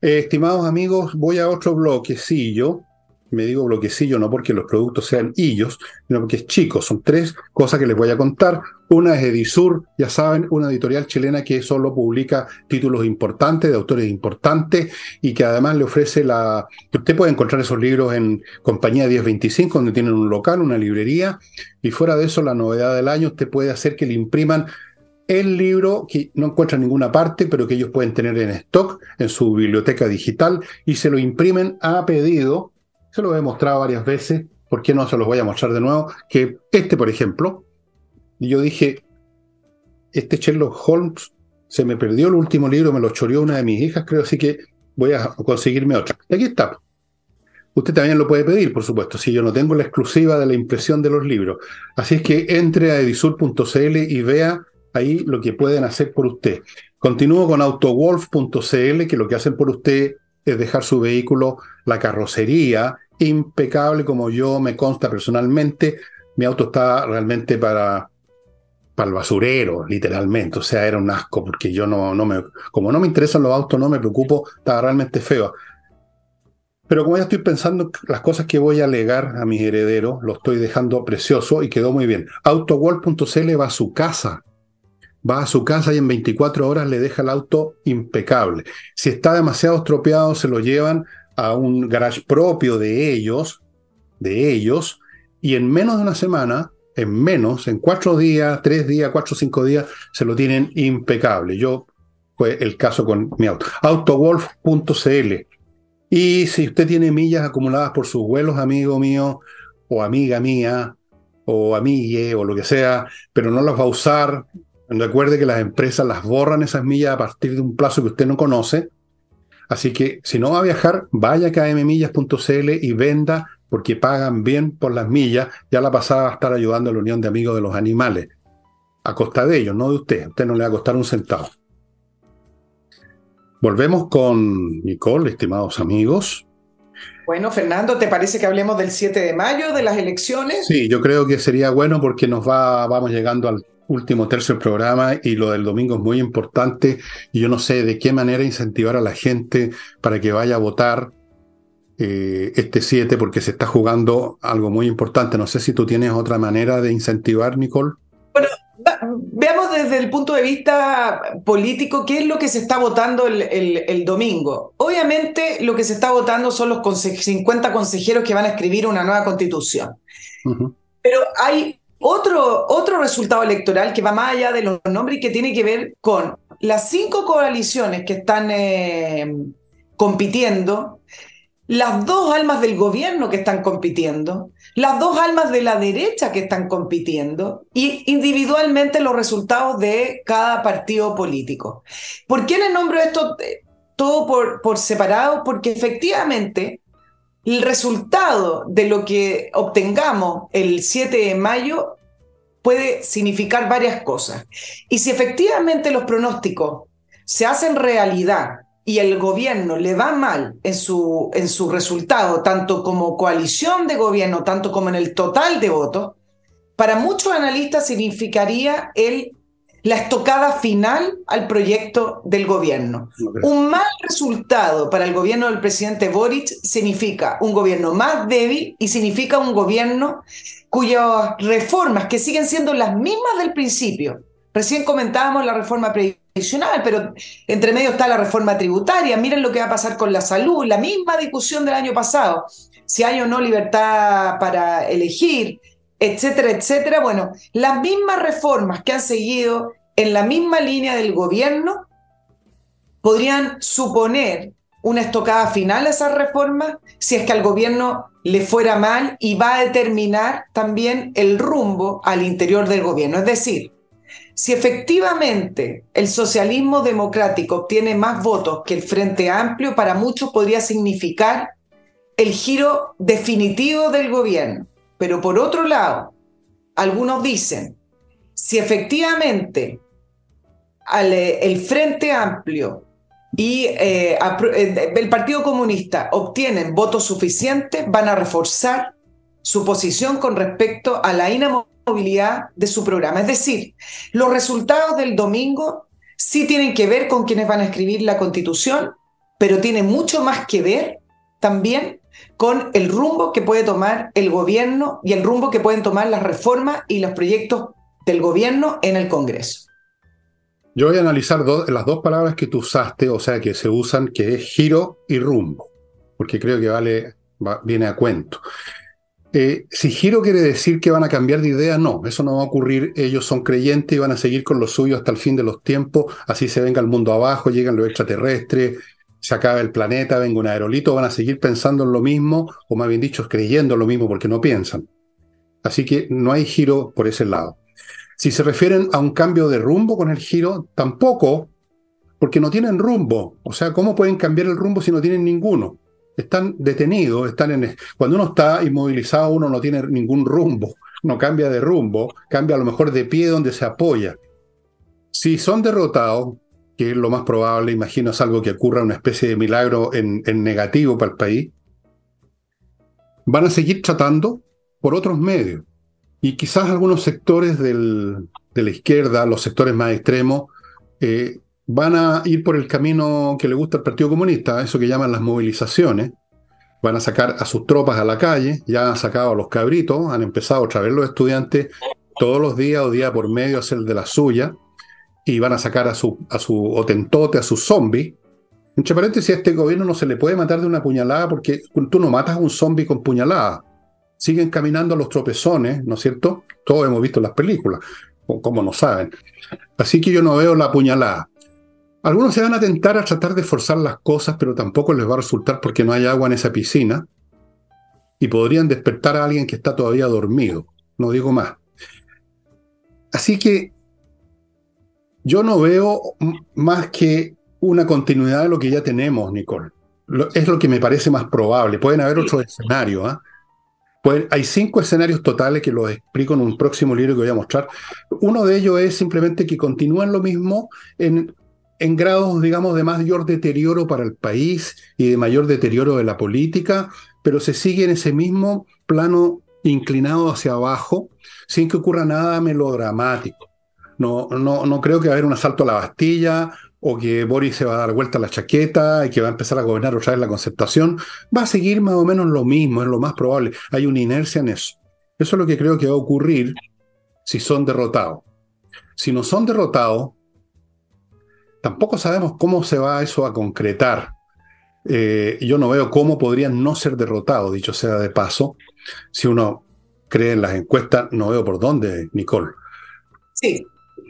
Eh, estimados amigos, voy a otro bloquecillo me digo bloquecillo no porque los productos sean illos, sino porque es chico. Son tres cosas que les voy a contar. Una es Edisur, ya saben, una editorial chilena que solo publica títulos importantes, de autores importantes, y que además le ofrece la... Usted puede encontrar esos libros en Compañía 1025, donde tienen un local, una librería, y fuera de eso, la novedad del año, usted puede hacer que le impriman el libro que no encuentra en ninguna parte, pero que ellos pueden tener en stock en su biblioteca digital y se lo imprimen a pedido se lo he mostrado varias veces, ¿por qué no se los voy a mostrar de nuevo? Que este, por ejemplo, yo dije, este Sherlock Holmes se me perdió el último libro, me lo choreó una de mis hijas, creo, así que voy a conseguirme otro. Y aquí está. Usted también lo puede pedir, por supuesto, si yo no tengo la exclusiva de la impresión de los libros. Así es que entre a edisur.cl y vea ahí lo que pueden hacer por usted. Continúo con autowolf.cl, que lo que hacen por usted es dejar su vehículo, la carrocería, impecable como yo me consta personalmente. Mi auto está realmente para, para el basurero, literalmente. O sea, era un asco porque yo no, no me, como no me interesan los autos, no me preocupo, estaba realmente feo. Pero como ya estoy pensando las cosas que voy a alegar a mis herederos, lo estoy dejando precioso y quedó muy bien. Autowall.cl va a su casa va a su casa y en 24 horas le deja el auto impecable. Si está demasiado estropeado, se lo llevan a un garage propio de ellos, de ellos, y en menos de una semana, en menos, en cuatro días, tres días, cuatro o cinco días, se lo tienen impecable. Yo fue el caso con mi auto. Autowolf.cl. Y si usted tiene millas acumuladas por sus vuelos, amigo mío, o amiga mía, o amigue, o lo que sea, pero no las va a usar, Recuerde que las empresas las borran esas millas a partir de un plazo que usted no conoce. Así que si no va a viajar, vaya a kmmillas.cl y venda porque pagan bien por las millas. Ya la pasada va a estar ayudando a la Unión de Amigos de los Animales. A costa de ellos, no de usted. A usted no le va a costar un centavo. Volvemos con Nicole, estimados amigos. Bueno, Fernando, ¿te parece que hablemos del 7 de mayo, de las elecciones? Sí, yo creo que sería bueno porque nos va, vamos llegando al último tercio del programa y lo del domingo es muy importante y yo no sé de qué manera incentivar a la gente para que vaya a votar eh, este 7 porque se está jugando algo muy importante. No sé si tú tienes otra manera de incentivar, Nicole. Bueno, veamos desde el punto de vista político qué es lo que se está votando el, domingo. Obviamente lo que se está votando son los 50 consejeros que van a escribir una nueva constitución. Pero hay otro, otro resultado electoral que va más allá de los nombres y que tiene que ver con las cinco coaliciones que están eh, compitiendo, las dos almas del gobierno que están compitiendo, las dos almas de la derecha que están compitiendo y individualmente los resultados de cada partido político. ¿Por qué les nombro esto eh, todo por, por separado? Porque efectivamente el resultado de lo que obtengamos el 7 de mayo puede significar varias cosas. Y si efectivamente los pronósticos se hacen realidad y el gobierno le va mal en su, en su resultado, tanto como coalición de gobierno, tanto como en el total de votos, para muchos analistas significaría el la estocada final al proyecto del gobierno. Un mal resultado para el gobierno del presidente Boric significa un gobierno más débil y significa un gobierno cuyas reformas, que siguen siendo las mismas del principio, recién comentábamos la reforma previsional, pero entre medio está la reforma tributaria, miren lo que va a pasar con la salud, la misma discusión del año pasado, si hay o no libertad para elegir, etcétera, etcétera. Bueno, las mismas reformas que han seguido en la misma línea del gobierno podrían suponer una estocada final a esas reformas si es que al gobierno le fuera mal y va a determinar también el rumbo al interior del gobierno. Es decir, si efectivamente el socialismo democrático obtiene más votos que el Frente Amplio, para muchos podría significar el giro definitivo del gobierno. Pero por otro lado, algunos dicen, si efectivamente eh, el Frente Amplio y eh, eh, el Partido Comunista obtienen votos suficientes, van a reforzar su posición con respecto a la inamovilidad de su programa. Es decir, los resultados del domingo sí tienen que ver con quienes van a escribir la constitución, pero tiene mucho más que ver también con el rumbo que puede tomar el gobierno y el rumbo que pueden tomar las reformas y los proyectos del gobierno en el Congreso. Yo voy a analizar las dos palabras que tú usaste, o sea, que se usan, que es giro y rumbo, porque creo que vale, viene a cuento. Eh, si giro quiere decir que van a cambiar de idea, no, eso no va a ocurrir. Ellos son creyentes y van a seguir con lo suyo hasta el fin de los tiempos. Así se venga el mundo abajo, llegan los extraterrestres, se acaba el planeta, venga un aerolito, van a seguir pensando en lo mismo, o más bien dicho, creyendo en lo mismo porque no piensan. Así que no hay giro por ese lado. Si se refieren a un cambio de rumbo con el giro, tampoco, porque no tienen rumbo. O sea, ¿cómo pueden cambiar el rumbo si no tienen ninguno? Están detenidos, están en... Cuando uno está inmovilizado, uno no tiene ningún rumbo, no cambia de rumbo, cambia a lo mejor de pie donde se apoya. Si son derrotados, que es lo más probable, imagino es algo que ocurra, una especie de milagro en, en negativo para el país, van a seguir tratando por otros medios. Y quizás algunos sectores de la izquierda, los sectores más extremos, eh, van a ir por el camino que le gusta al Partido Comunista, eso que llaman las movilizaciones. Van a sacar a sus tropas a la calle, ya han sacado a los cabritos, han empezado otra vez los estudiantes todos los días o día por medio a hacer de la suya, y van a sacar a su, a su otentote, a sus zombies. Entre paréntesis, a este gobierno no se le puede matar de una puñalada porque tú no matas a un zombie con puñalada siguen caminando los tropezones, ¿no es cierto? Todos hemos visto las películas, como no saben. Así que yo no veo la puñalada. Algunos se van a tentar a tratar de forzar las cosas, pero tampoco les va a resultar porque no hay agua en esa piscina. Y podrían despertar a alguien que está todavía dormido. No digo más. Así que yo no veo más que una continuidad de lo que ya tenemos, Nicole. Es lo que me parece más probable. Pueden haber otros escenarios, ¿ah? Pues hay cinco escenarios totales que los explico en un próximo libro que voy a mostrar. Uno de ellos es simplemente que continúan lo mismo en, en grados, digamos, de mayor deterioro para el país y de mayor deterioro de la política, pero se sigue en ese mismo plano inclinado hacia abajo sin que ocurra nada melodramático. No, no, no creo que va a haber un asalto a la Bastilla o que Boris se va a dar vuelta la chaqueta y que va a empezar a gobernar otra vez la concertación, va a seguir más o menos lo mismo, es lo más probable. Hay una inercia en eso. Eso es lo que creo que va a ocurrir si son derrotados. Si no son derrotados, tampoco sabemos cómo se va eso a concretar. Eh, yo no veo cómo podrían no ser derrotados, dicho sea de paso, si uno creen las encuestas, no veo por dónde, Nicole. Sí,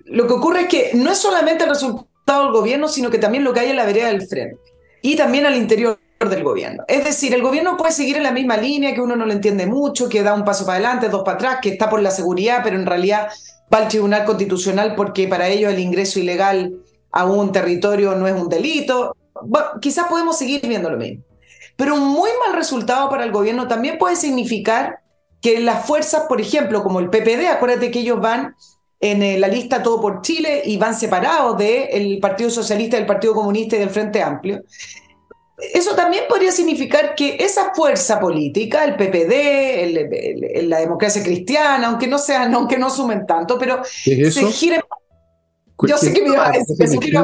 lo que ocurre es que no es solamente el resultado del gobierno, sino que también lo que hay en la vereda del frente y también al interior del gobierno. Es decir, el gobierno puede seguir en la misma línea, que uno no lo entiende mucho, que da un paso para adelante, dos para atrás, que está por la seguridad, pero en realidad va al Tribunal Constitucional porque para ellos el ingreso ilegal a un territorio no es un delito. quizás podemos seguir viendo lo mismo. Pero un muy mal resultado para el gobierno también puede significar que las fuerzas, por ejemplo, como el PPD, acuérdate que ellos van en eh, la lista Todo por Chile y van separados del Partido Socialista, del Partido Comunista y del Frente Amplio. Eso también podría significar que esa fuerza política, el PPD, la democracia cristiana, aunque no sean, aunque no sumen tanto, pero se giren. Yo sé que me iba a decir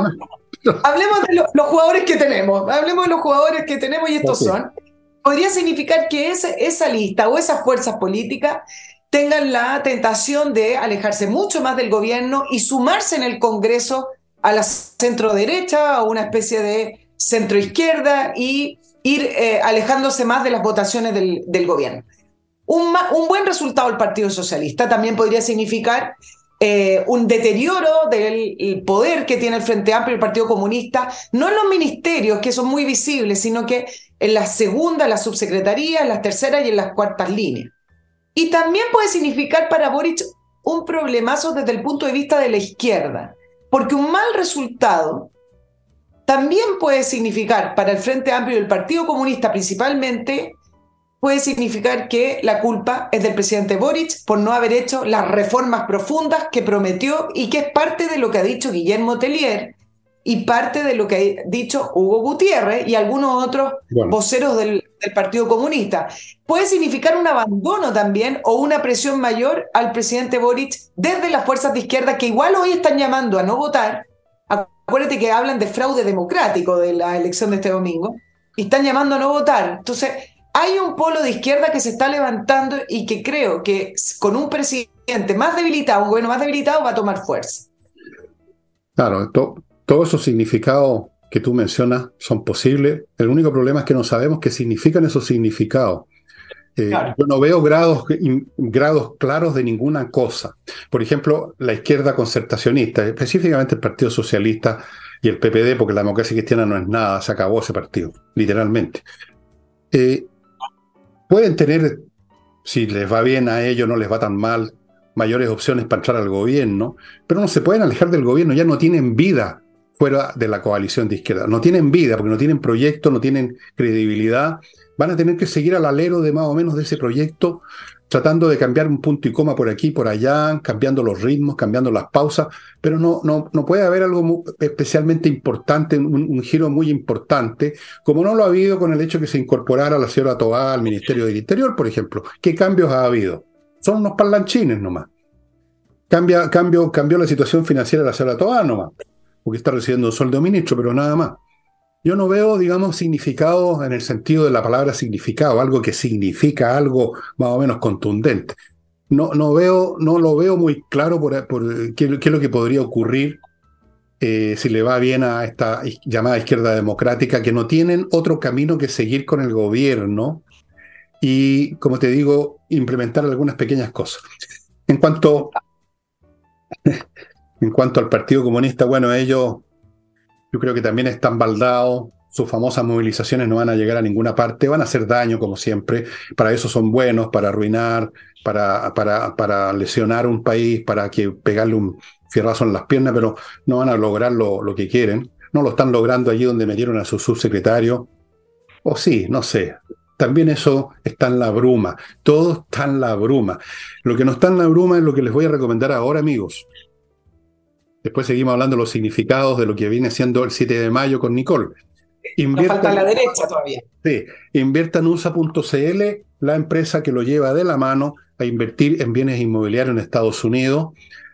hablemos de los jugadores que tenemos, hablemos de los jugadores que tenemos y estos son. Podría significar que esa lista o esas fuerzas políticas tengan la tentación de alejarse mucho más del gobierno y sumarse en el Congreso a la centro derecha o una especie de centro izquierda y ir eh, alejándose más de las votaciones del, gobierno. Un, un, buen resultado del Partido Socialista también podría significar eh, un deterioro del poder que tiene el Frente Amplio y el Partido Comunista, no en los ministerios, que son muy visibles, sino que en las segundas, las subsecretarías, las terceras y en las cuartas líneas. Y también puede significar para Boric un problemazo desde el punto de vista de la izquierda, porque un mal resultado también puede significar para el Frente Amplio y el Partido Comunista principalmente, puede significar que la culpa es del presidente Boric por no haber hecho las reformas profundas que prometió y que es parte de lo que ha dicho Guillermo Tellier y parte de lo que ha dicho Hugo Gutiérrez y algunos otros voceros del, del, Partido Comunista. Puede significar un abandono también o una presión mayor al presidente Boric desde las fuerzas de izquierda que igual hoy están llamando a no votar. Acuérdate que hablan de fraude democrático de la elección de este domingo y están llamando a no votar. Entonces, hay un polo de izquierda que se está levantando y que creo que con un presidente más debilitado, un gobierno más debilitado, va a tomar fuerza. Claro, todos esos significados que tú mencionas son posibles. El único problema es que no sabemos qué significan esos significados. Eh, yo no veo grados, grados claros de ninguna cosa. Por ejemplo, la izquierda concertacionista, específicamente el Partido Socialista y el PPD, porque la democracia cristiana no es nada, se acabó ese partido, literalmente. Eh, pueden tener, si les va bien a ellos, no les va tan mal, mayores opciones para entrar al gobierno, pero no se pueden alejar del gobierno, ya no tienen vida fuera de la coalición de izquierda. No tienen vida porque no tienen proyecto, no tienen credibilidad. Van a tener que seguir al alero de más o menos de ese proyecto, tratando de cambiar un punto y coma por aquí, por allá, cambiando los ritmos, cambiando las pausas, pero no, no, no puede haber algo especialmente importante, un, giro muy importante, como no lo ha habido con el hecho que se incorporara la señora Tobá al Ministerio del Interior, por ejemplo. ¿Qué cambios ha habido? Son unos parlanchines nomás. Cambia, cambio, cambió la situación financiera de la señora Tobá nomás porque está recibiendo un sueldo ministro, pero nada más. Yo no veo, digamos, significado en el sentido de la palabra significado, algo que significa algo más o menos contundente. No, no, veo, no lo veo muy claro por, qué, es lo que podría ocurrir eh, si le va bien a esta llamada izquierda democrática, que no tienen otro camino que seguir con el gobierno y, como te digo, implementar algunas pequeñas cosas. En cuanto en cuanto al Partido Comunista, bueno, ellos yo creo que también están baldados, sus famosas movilizaciones no van a llegar a ninguna parte, van a hacer daño como siempre, para eso son buenos, para arruinar, para, para, para lesionar un país, para que pegarle un fierrazo en las piernas, pero no van a lograr lo, que quieren. No lo están logrando allí donde metieron a su subsecretario. O sí, no sé. También eso está en la bruma. Todo está en la bruma. Lo que no está en la bruma es lo que les voy a recomendar ahora, amigos. Después seguimos hablando de los significados de lo que viene siendo el 7 de mayo con Nicole. Invierta, falta la derecha todavía. Sí, invierta en USA.cl, la empresa que lo lleva de la mano a invertir en bienes inmobiliarios en Estados Unidos.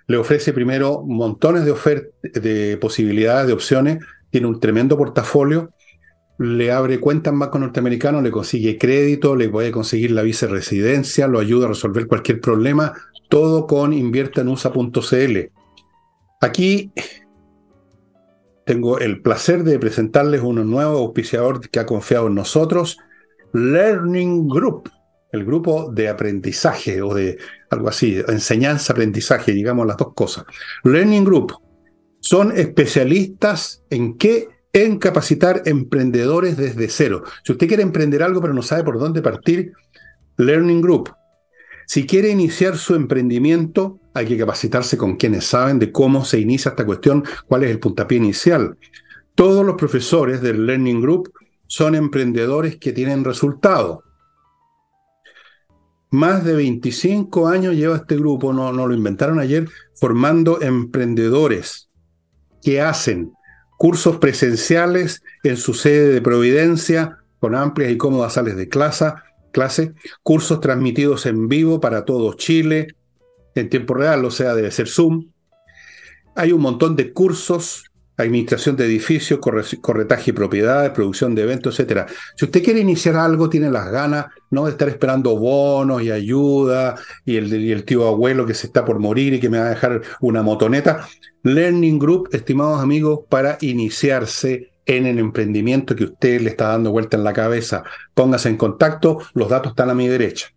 Le ofrece primero montones de ofertas, de posibilidades, de opciones. Tiene un tremendo portafolio. Le abre cuentas en banco norteamericano, le consigue crédito, le puede conseguir la viceresidencia, lo ayuda a resolver cualquier problema. Todo con invierta en USA.cl. Aquí tengo el placer de presentarles un nuevo auspiciador que ha confiado en nosotros, Learning Group. el grupo de aprendizaje o de algo así, enseñanza-aprendizaje, digamos las dos cosas. Learning Group son especialistas en qué en capacitar emprendedores desde cero. Si usted quiere emprender algo pero no sabe por dónde partir, Learning Group. Si quiere iniciar su emprendimiento, hay que capacitarse con quienes saben de cómo se inicia esta cuestión, cuál es el puntapié inicial. Todos los profesores del Learning Group son emprendedores que tienen resultado. Más de 25 años lleva este grupo, no, lo inventaron ayer, formando emprendedores que hacen cursos presenciales en su sede de Providencia, con amplias y cómodas sales de clase, clase, cursos transmitidos en vivo para todo Chile, en tiempo real, o sea, debe ser Zoom. Hay un montón de cursos, administración de edificios, corretaje y propiedades, producción de eventos, etc. Si usted quiere iniciar algo, tiene las ganas, no de estar esperando bonos y ayuda, y el, y el tío abuelo que se está por morir y que me va a dejar una motoneta. Learning Group, estimados amigos, para iniciarse en el emprendimiento que usted le está dando vuelta en la cabeza. Póngase en contacto, los datos están a mi derecha.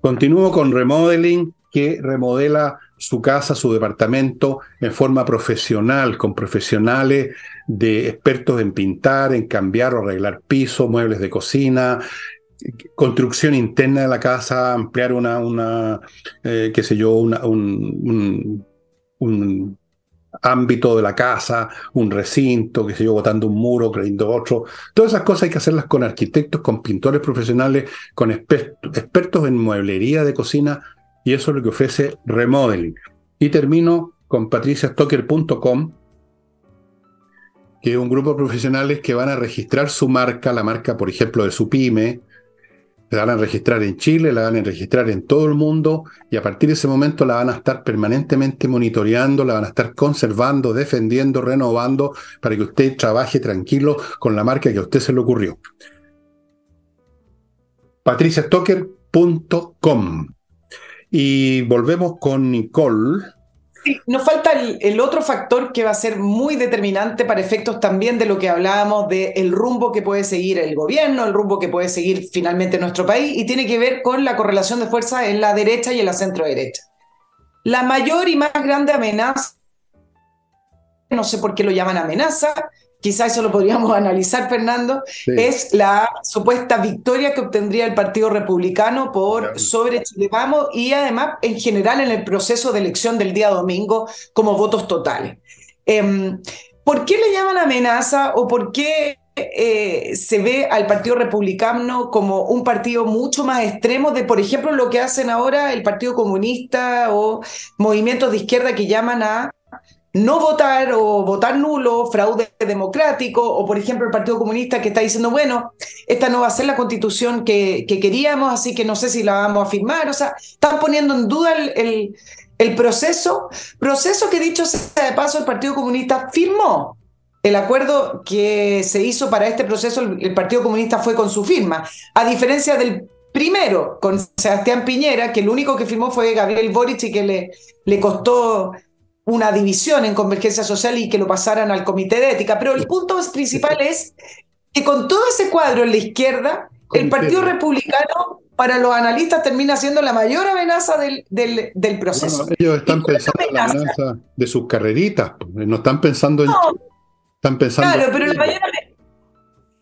Continúo con Remodeling, que remodela su casa, su departamento en forma profesional, con profesionales de expertos en pintar, en cambiar o arreglar pisos, muebles de cocina, construcción interna de la casa, ampliar una, una eh, qué sé yo, un, un ámbito de la casa, un recinto, que se yo, botando un muro, creyendo otro. Todas esas cosas hay que hacerlas con arquitectos, con pintores profesionales, con expertos en mueblería de cocina, y eso es lo que ofrece Remodeling. Y termino con patriciastocker.com, que es un grupo de profesionales que van a registrar su marca, la marca, por ejemplo, de su pyme, la van a registrar en Chile, la van a registrar en todo el mundo y a partir de ese momento la van a estar permanentemente monitoreando, la van a estar conservando, defendiendo, renovando para que usted trabaje tranquilo con la marca que a usted se le ocurrió. patriciastocker.com y volvemos con Nicole Sí, nos falta el, otro factor que va a ser muy determinante para efectos también de lo que hablábamos del rumbo que puede seguir el gobierno, el rumbo que puede seguir finalmente nuestro país, y tiene que ver con la correlación de fuerza en la derecha y en la centro derecha. La mayor y más grande amenaza, no sé por qué lo llaman amenaza, quizá eso lo podríamos analizar, Fernando, es la supuesta victoria que obtendría el Partido Republicano por sobre Chile Vamos y además en general en el proceso de elección del día domingo como votos totales. Em, ¿Por qué le llaman amenaza o por qué eh, se ve al Partido Republicano como un partido mucho más extremo de, por ejemplo, lo que hacen ahora el Partido Comunista o movimientos de izquierda que llaman a no votar o votar nulo, fraude democrático, o por ejemplo el Partido Comunista que está diciendo, bueno, esta no va a ser la constitución que, queríamos, así que no sé si la vamos a firmar. O sea, están poniendo en duda el, el, proceso, proceso que dicho sea de paso, el Partido Comunista firmó. El acuerdo que se hizo para este proceso, el, Partido Comunista fue con su firma, a diferencia del primero, con Sebastián Piñera, que el único que firmó fue Gabriel Boric y que le, le costó una división en convergencia social y que lo pasaran al comité de ética. Pero el punto principal es que con todo ese cuadro en la izquierda, el Partido Republicano, para los analistas, termina siendo la mayor amenaza del, del, proceso. ellos están pensando en la amenaza de sus carreritas, pues, no están pensando en... están pensando claro, pero la mayor,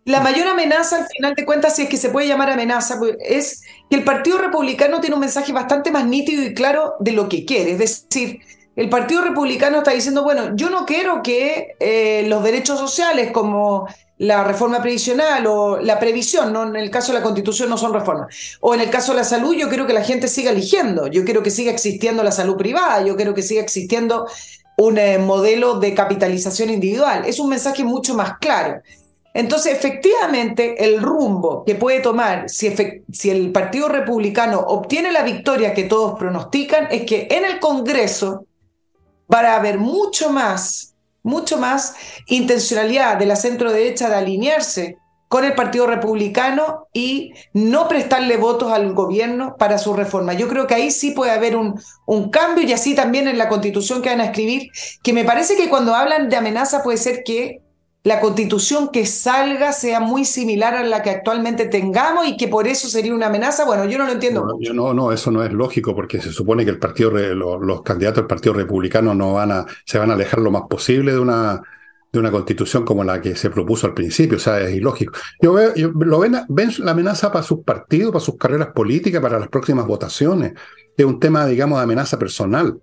la mayor amenaza, al final de cuentas, si es que se puede llamar amenaza, pues, es que el Partido Republicano tiene un mensaje bastante más nítido y claro de lo que quiere. Es decir, el Partido Republicano está diciendo, bueno, yo no quiero que eh, los derechos sociales como la reforma previsional o la previsión, ¿no? en el caso de la constitución no son reformas, o en el caso de la salud yo quiero que la gente siga eligiendo, yo quiero que siga existiendo la salud privada, yo quiero que siga existiendo un eh, modelo de capitalización individual. Es un mensaje mucho más claro. Entonces, efectivamente, el rumbo que puede tomar si, si, el Partido Republicano obtiene la victoria que todos pronostican es que en el Congreso para haber mucho más, mucho más intencionalidad de la centro derecha de alinearse con el Partido Republicano y no prestarle votos al gobierno para su reforma. Yo creo que ahí sí puede haber un, un cambio y así también en la constitución que van a escribir, que me parece que cuando hablan de amenaza puede ser que la constitución que salga sea muy similar a la que actualmente tengamos y que por eso sería una amenaza? Bueno, yo no lo entiendo. No, no, no, eso no es lógico porque se supone que el partido, los, candidatos del Partido Republicano no van a, se van a alejar lo más posible de una, de una constitución como la que se propuso al principio, o sea, es ilógico. Yo veo, lo ven, ven la amenaza para sus partidos, para sus carreras políticas, para las próximas votaciones. Es un tema, digamos, de amenaza personal.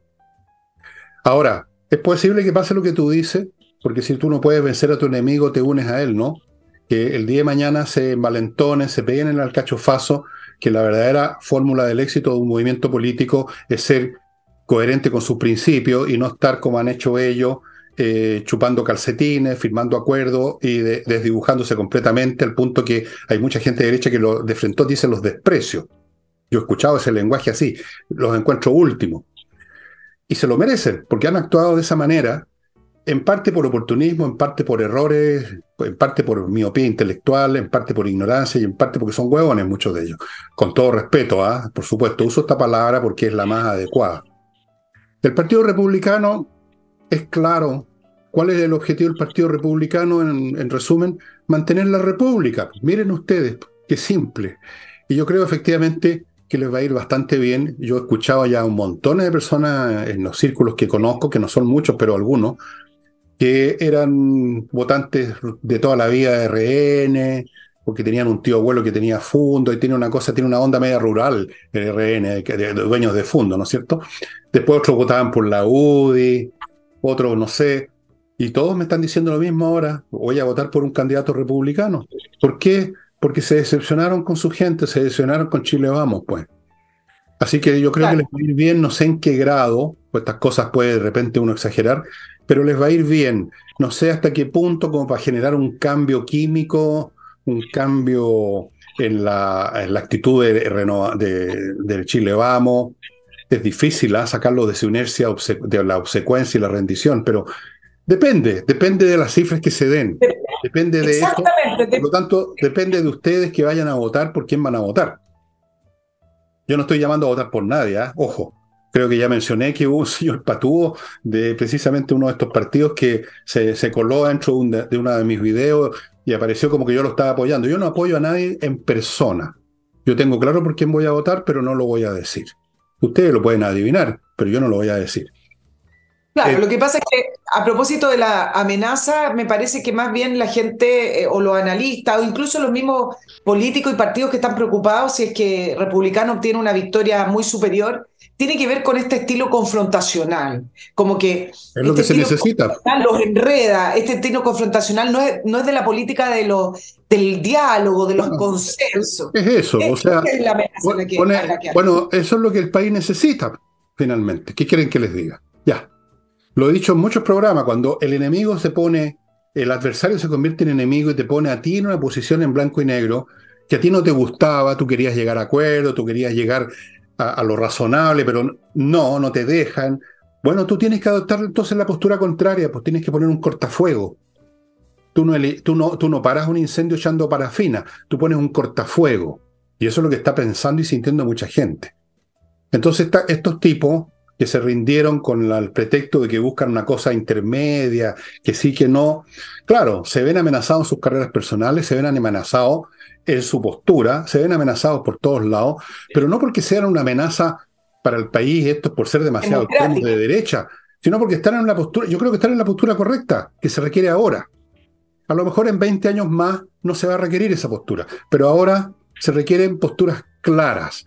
Ahora, es posible que pase lo que tú dices, porque si tú no puedes vencer a tu enemigo, te unes a él, ¿no? Que el día de mañana se envalentonen, se peguen en el alcachofazo, que la verdadera fórmula del éxito de un movimiento político es ser coherente con sus principios y no estar como han hecho ellos, eh, chupando calcetines, firmando acuerdos y desdibujándose completamente, al punto que hay mucha gente de derecha que lo de frente dice los desprecios. Yo he escuchado ese lenguaje así, los encuentro últimos. Y se lo merecen, porque han actuado de esa manera en parte por oportunismo, en parte por errores, en parte por miopía intelectual, en parte por ignorancia y en parte porque son huevones muchos de ellos. Con todo respeto, ¿ah? por supuesto, uso esta palabra porque es la más adecuada. El Partido Republicano es claro. ¿Cuál es el objetivo del Partido Republicano? En, resumen, mantener la República. Miren ustedes, qué simple. Y yo creo efectivamente que les va a ir bastante bien. Yo he escuchado ya un montón de personas en los círculos que conozco, que no son muchos, pero algunos, que eran votantes de toda la vida de RN, porque tenían un tío abuelo que tenía fondo y tiene una cosa, tiene una onda media rural, el RN, dueños de fondo, ¿no es cierto? Después otros votaban por la UDI, otros no sé, y todos me están diciendo lo mismo ahora, voy a votar por un candidato republicano. ¿Por qué? Porque se decepcionaron con su gente, se decepcionaron con Chile Vamos, pues. Así que yo creo que les va a ir bien, no sé en qué grado, pues estas cosas puede de repente uno exagerar, pero les va a ir bien. No sé hasta qué punto como para generar un cambio químico, un cambio en la, actitud de, de, Chile Vamos. Es difícil ¿ah? sacarlo de su inercia, de la obsecuencia y la rendición, pero depende, depende de las cifras que se den. Depende de esto. Por lo tanto, depende de ustedes que vayan a votar por quién van a votar. Yo no estoy llamando a votar por nadie, ¿ah? ojo. Creo que ya mencioné que hubo un señor patúo de precisamente uno de estos partidos que se, coló dentro de, uno de mis videos y apareció como que yo lo estaba apoyando. Yo no apoyo a nadie en persona. Yo tengo claro por quién voy a votar, pero no lo voy a decir. Ustedes lo pueden adivinar, pero yo no lo voy a decir. Claro, eh, lo que pasa es que a propósito de la amenaza, me parece que más bien la gente eh, o los analistas o incluso los mismos políticos y partidos que están preocupados si es que Republicano obtiene una victoria muy superior, tiene que ver con este estilo confrontacional, como que... Es lo que este se necesita. Los enreda, este estilo confrontacional no es, no es de la política de lo, del diálogo, de los consensos. Es eso, o sea... bueno, eso es lo que el país necesita, finalmente. ¿Qué quieren que les diga? Ya. Lo he dicho en muchos programas, cuando el enemigo se pone, el adversario se convierte en enemigo y te pone a ti en una posición en blanco y negro, que a ti no te gustaba, tú querías llegar a acuerdo, tú querías llegar a, lo razonable, pero no, no te dejan. Bueno, tú tienes que adoptar entonces la postura contraria, pues tienes que poner un cortafuego. Tú no, tú no, tú no paras un incendio echando parafina, tú pones un cortafuego. Y eso es lo que está pensando y sintiendo mucha gente. Entonces estos tipos que se rindieron con el pretexto de que buscan una cosa intermedia, que sí, que no, claro, se ven amenazados en sus carreras personales, se ven amenazados en su postura, se ven amenazados por todos lados, pero no porque sean una amenaza para el país, esto por ser demasiado de derecha, sino porque están en una postura, yo creo que están en la postura correcta, que se requiere ahora. A lo mejor en 20 años más no se va a requerir esa postura, pero ahora se requieren posturas claras.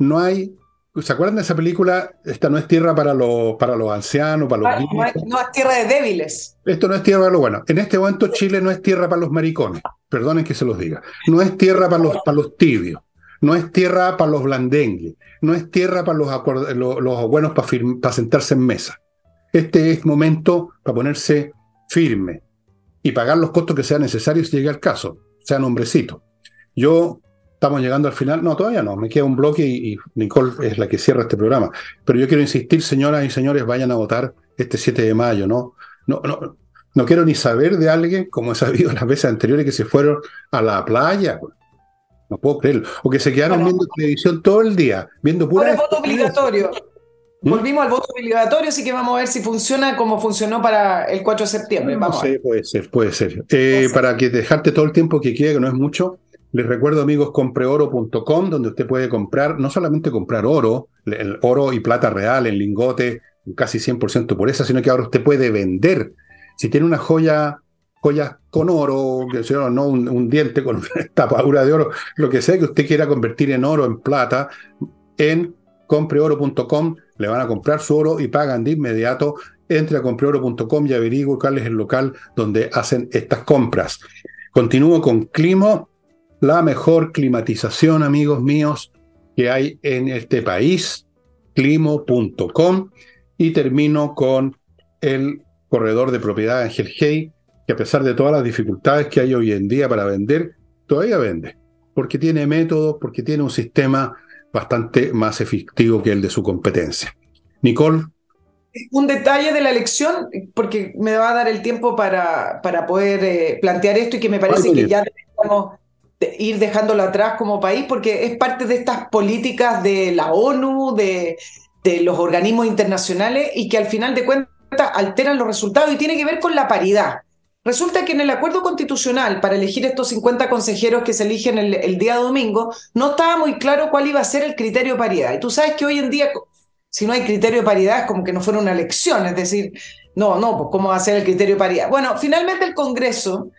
No hay ¿Se acuerdan de esa película? Esta no es tierra para los, para los ancianos, para los no, no, es, tierra de débiles. Esto no es tierra para los buenos. En este momento Chile no es tierra para los maricones. Perdonen que se los diga. No es tierra para los, para los tibios. No es tierra para los blandengues. No es tierra para los, los, buenos para, para sentarse en mesa. Este es momento para ponerse firme y pagar los costos que sean necesarios si llegue al caso. Sean hombrecitos. Yo Estamos llegando al final. No, todavía no. Me queda un bloque y, Nicole es la que cierra este programa. Pero yo quiero insistir, señoras y señores, vayan a votar este 7 de mayo, ¿no? No, no, no quiero ni saber de alguien, como he sabido las veces anteriores, que se fueron a la playa. No puedo creerlo. O que se quedaron viendo televisión todo el día, viendo pura. voto obligatorio. ¿Mm? Volvimos al voto obligatorio, así que vamos a ver si funciona como funcionó para el 4 de septiembre. Vamos sí, puede ser, puede ser. Eh, para que dejarte todo el tiempo que quiera, que no es mucho, les recuerdo, amigos, compreoro.com, donde usted puede comprar, no solamente comprar oro, el oro y plata real en lingote, casi 100% por esa, sino que ahora usted puede vender. Si tiene una joya, joya con oro, no un, un diente con una tapadura de oro, lo que sea que usted quiera convertir en oro, en plata, en compreoro.com, le van a comprar su oro y pagan de inmediato. Entre a compreoro.com y averigüe cuál es el local donde hacen estas compras. Continúo con Climo, la mejor climatización, amigos míos, que hay en este país, climo.com. Y termino con el corredor de propiedad Ángel Hey, que a pesar de todas las dificultades que hay hoy en día para vender, todavía vende, porque tiene métodos, porque tiene un sistema bastante más efectivo que el de su competencia. Nicole. Un detalle de la elección, porque me va a dar el tiempo para, para poder eh, plantear esto y que me parece que ya debemos ir dejándolo atrás como país, porque es parte de estas políticas de la ONU, de, de los organismos internacionales y que al final de cuentas alteran los resultados y tiene que ver con la paridad. Resulta que en el acuerdo constitucional para elegir estos 50 consejeros que se eligen el, día domingo, no estaba muy claro cuál iba a ser el criterio de paridad. Y tú sabes que hoy en día, si no hay criterio de paridad, es como que no fuera una elección, es decir, no, no, pues ¿cómo va a ser el criterio de paridad? Bueno, finalmente el Congreso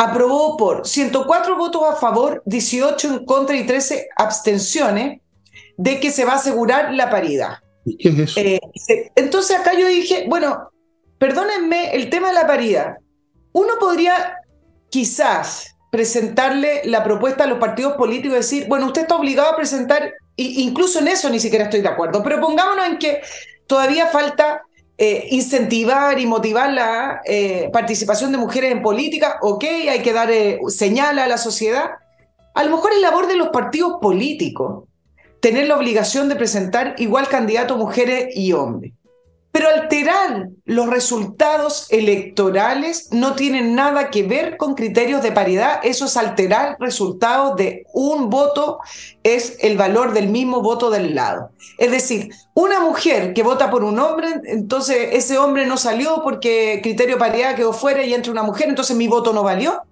aprobó por 104 votos a favor, 18 en contra y 13 abstenciones de que se va a asegurar la paridad. ¿Y qué es eso? Eh, entonces acá yo dije, bueno, perdónenme el tema de la paridad uno podría quizás presentarle la propuesta a los partidos políticos y decir, bueno, usted está obligado a presentar, incluso en eso ni siquiera estoy de acuerdo, pero pongámonos en que todavía falta eh, incentivar y motivar la eh, participación de mujeres en política, ok, hay que dar eh, señal a la sociedad. A lo mejor es labor de los partidos políticos tener la obligación de presentar igual candidato mujeres y hombres. Pero alterar los resultados electorales no tiene nada que ver con criterios de paridad. Eso es alterar resultados de un voto, es el valor del mismo voto del lado. Es decir, una mujer que vota por un hombre, entonces ese hombre no salió porque criterio de paridad quedó fuera y entra una mujer, entonces mi voto no valió.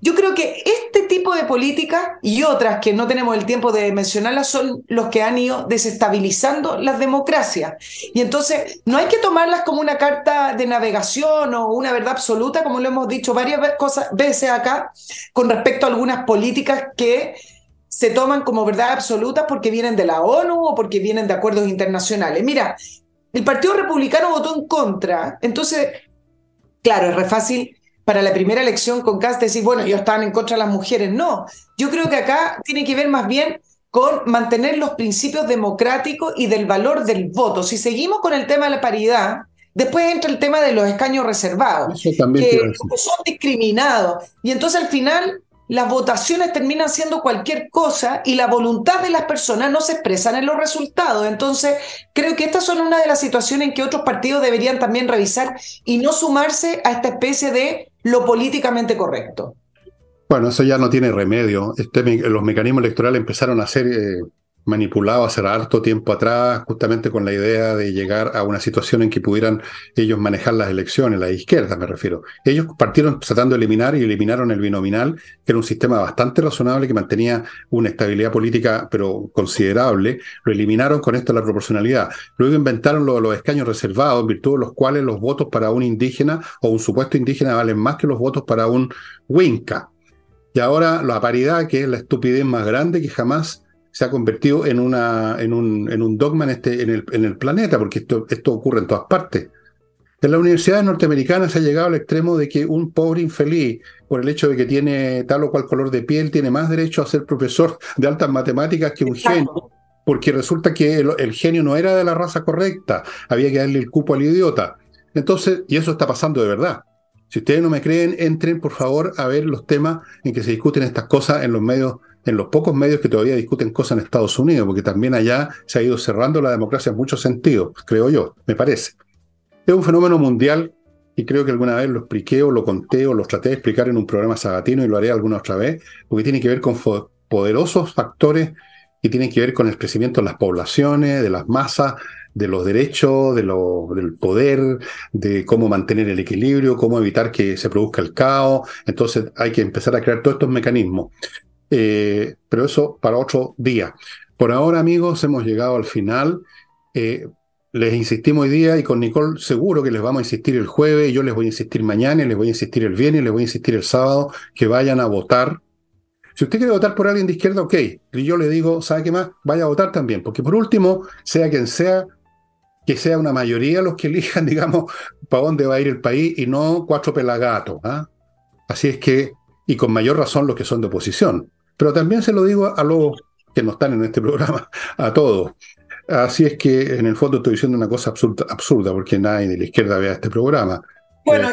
Yo creo que este tipo de políticas y otras que no tenemos el tiempo de mencionarlas son los que han ido desestabilizando las democracias. Y entonces no hay que tomarlas como una carta de navegación o una verdad absoluta, como lo hemos dicho varias veces acá, con respecto a algunas políticas que se toman como verdad absoluta porque vienen de la ONU o porque vienen de acuerdos internacionales. Mira, el Partido Republicano votó en contra, entonces, claro, es re fácil para la primera elección con Cast decir, bueno, ellos estaban en contra de las mujeres. No, yo creo que acá tiene que ver más bien con mantener los principios democráticos y del valor del voto. Si seguimos con el tema de la paridad, después entra el tema de los escaños reservados, que son discriminados. Y entonces al final las votaciones terminan siendo cualquier cosa y la voluntad de las personas no se expresan en los resultados. Entonces, creo que estas son una de las situaciones en que otros partidos deberían también revisar y no sumarse a esta especie de lo políticamente correcto. Bueno, eso ya no tiene remedio. Este, los mecanismos electorales empezaron a ser eh, manipulado hace harto tiempo atrás, justamente con la idea de llegar a una situación en que pudieran ellos manejar las elecciones, la izquierda me refiero. Ellos partieron tratando de eliminar y eliminaron el binominal, que era un sistema bastante razonable que mantenía una estabilidad política, pero considerable. Lo eliminaron con esto la proporcionalidad. Luego inventaron los escaños reservados, en virtud de los cuales los votos para un indígena o un supuesto indígena valen más que los votos para un Winca. Y ahora la paridad, que es la estupidez más grande que jamás se ha convertido en, una, en, un, en un dogma en, este, en, el, en el planeta, porque esto, esto ocurre en todas partes. En las universidades norteamericanas se ha llegado al extremo de que un pobre infeliz, por el hecho de que tiene tal o cual color de piel, tiene más derecho a ser profesor de altas matemáticas que un genio, porque resulta que el, genio no era de la raza correcta, había que darle el cupo al idiota. Entonces, y eso está pasando de verdad. Si ustedes no me creen, entren por favor a ver los temas en que se discuten estas cosas en los medios en los pocos medios que todavía discuten cosas en Estados Unidos, porque también allá se ha ido cerrando la democracia en muchos sentidos, creo yo, me parece. Es un fenómeno mundial y creo que alguna vez lo expliqué o lo conté o lo traté de explicar en un programa sabatino y lo haré alguna otra vez, porque tiene que ver con poderosos factores que tienen que ver con el crecimiento de las poblaciones, de las masas, de los derechos, de lo, del poder, de cómo mantener el equilibrio, cómo evitar que se produzca el caos. Entonces hay que empezar a crear todos estos mecanismos. Eh, pero eso para otro día. Por ahora, amigos, hemos llegado al final. Eh, les insistimos hoy día y con Nicole seguro que les vamos a insistir el jueves, yo les voy a insistir mañana, y les voy a insistir el viernes, les voy a insistir el sábado, que vayan a votar. Si usted quiere votar por alguien de izquierda, ok. Y yo le digo, ¿sabe qué más? Vaya a votar también, porque por último, sea quien sea, que sea una mayoría los que elijan, digamos, para dónde va a ir el país y no cuatro pelagatos. ¿ah? Así es que, y con mayor razón los que son de oposición. Pero también se lo digo a los que no están en este programa, a todos. Así es que en el fondo estoy diciendo una cosa absurda, porque nadie de la izquierda vea este programa. Bueno,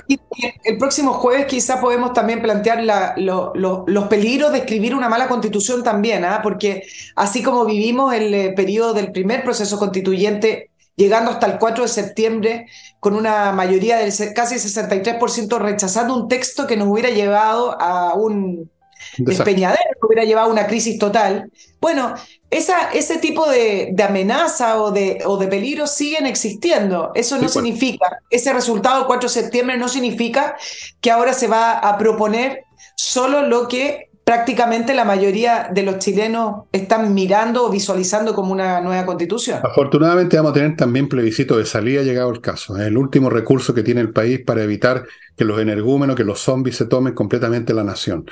el próximo jueves quizá podemos también plantear los peligros de escribir una mala constitución también, ¿ah? porque así como vivimos el eh, periodo del primer proceso constituyente, llegando hasta el 4 de septiembre con una mayoría del casi 63% rechazando un texto que nos hubiera llevado a un despeñadero, hubiera llevado a una crisis total. Bueno, esa, ese tipo de, amenaza o de, o de peligro siguen existiendo. Eso no significa, ese resultado del 4 de septiembre no significa que ahora se va a proponer solo lo que prácticamente la mayoría de los chilenos están mirando o visualizando como una nueva constitución. Afortunadamente vamos a tener también plebiscito de salida llegado el caso. Es el último recurso que tiene el país para evitar que los energúmenos, que los zombies se tomen completamente la nación.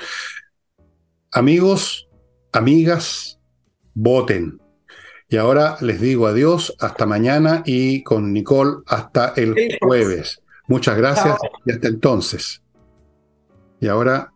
Amigos, amigas, voten. Y ahora les digo adiós, hasta mañana y con Nicole hasta el jueves. Muchas gracias y hasta entonces. Y ahora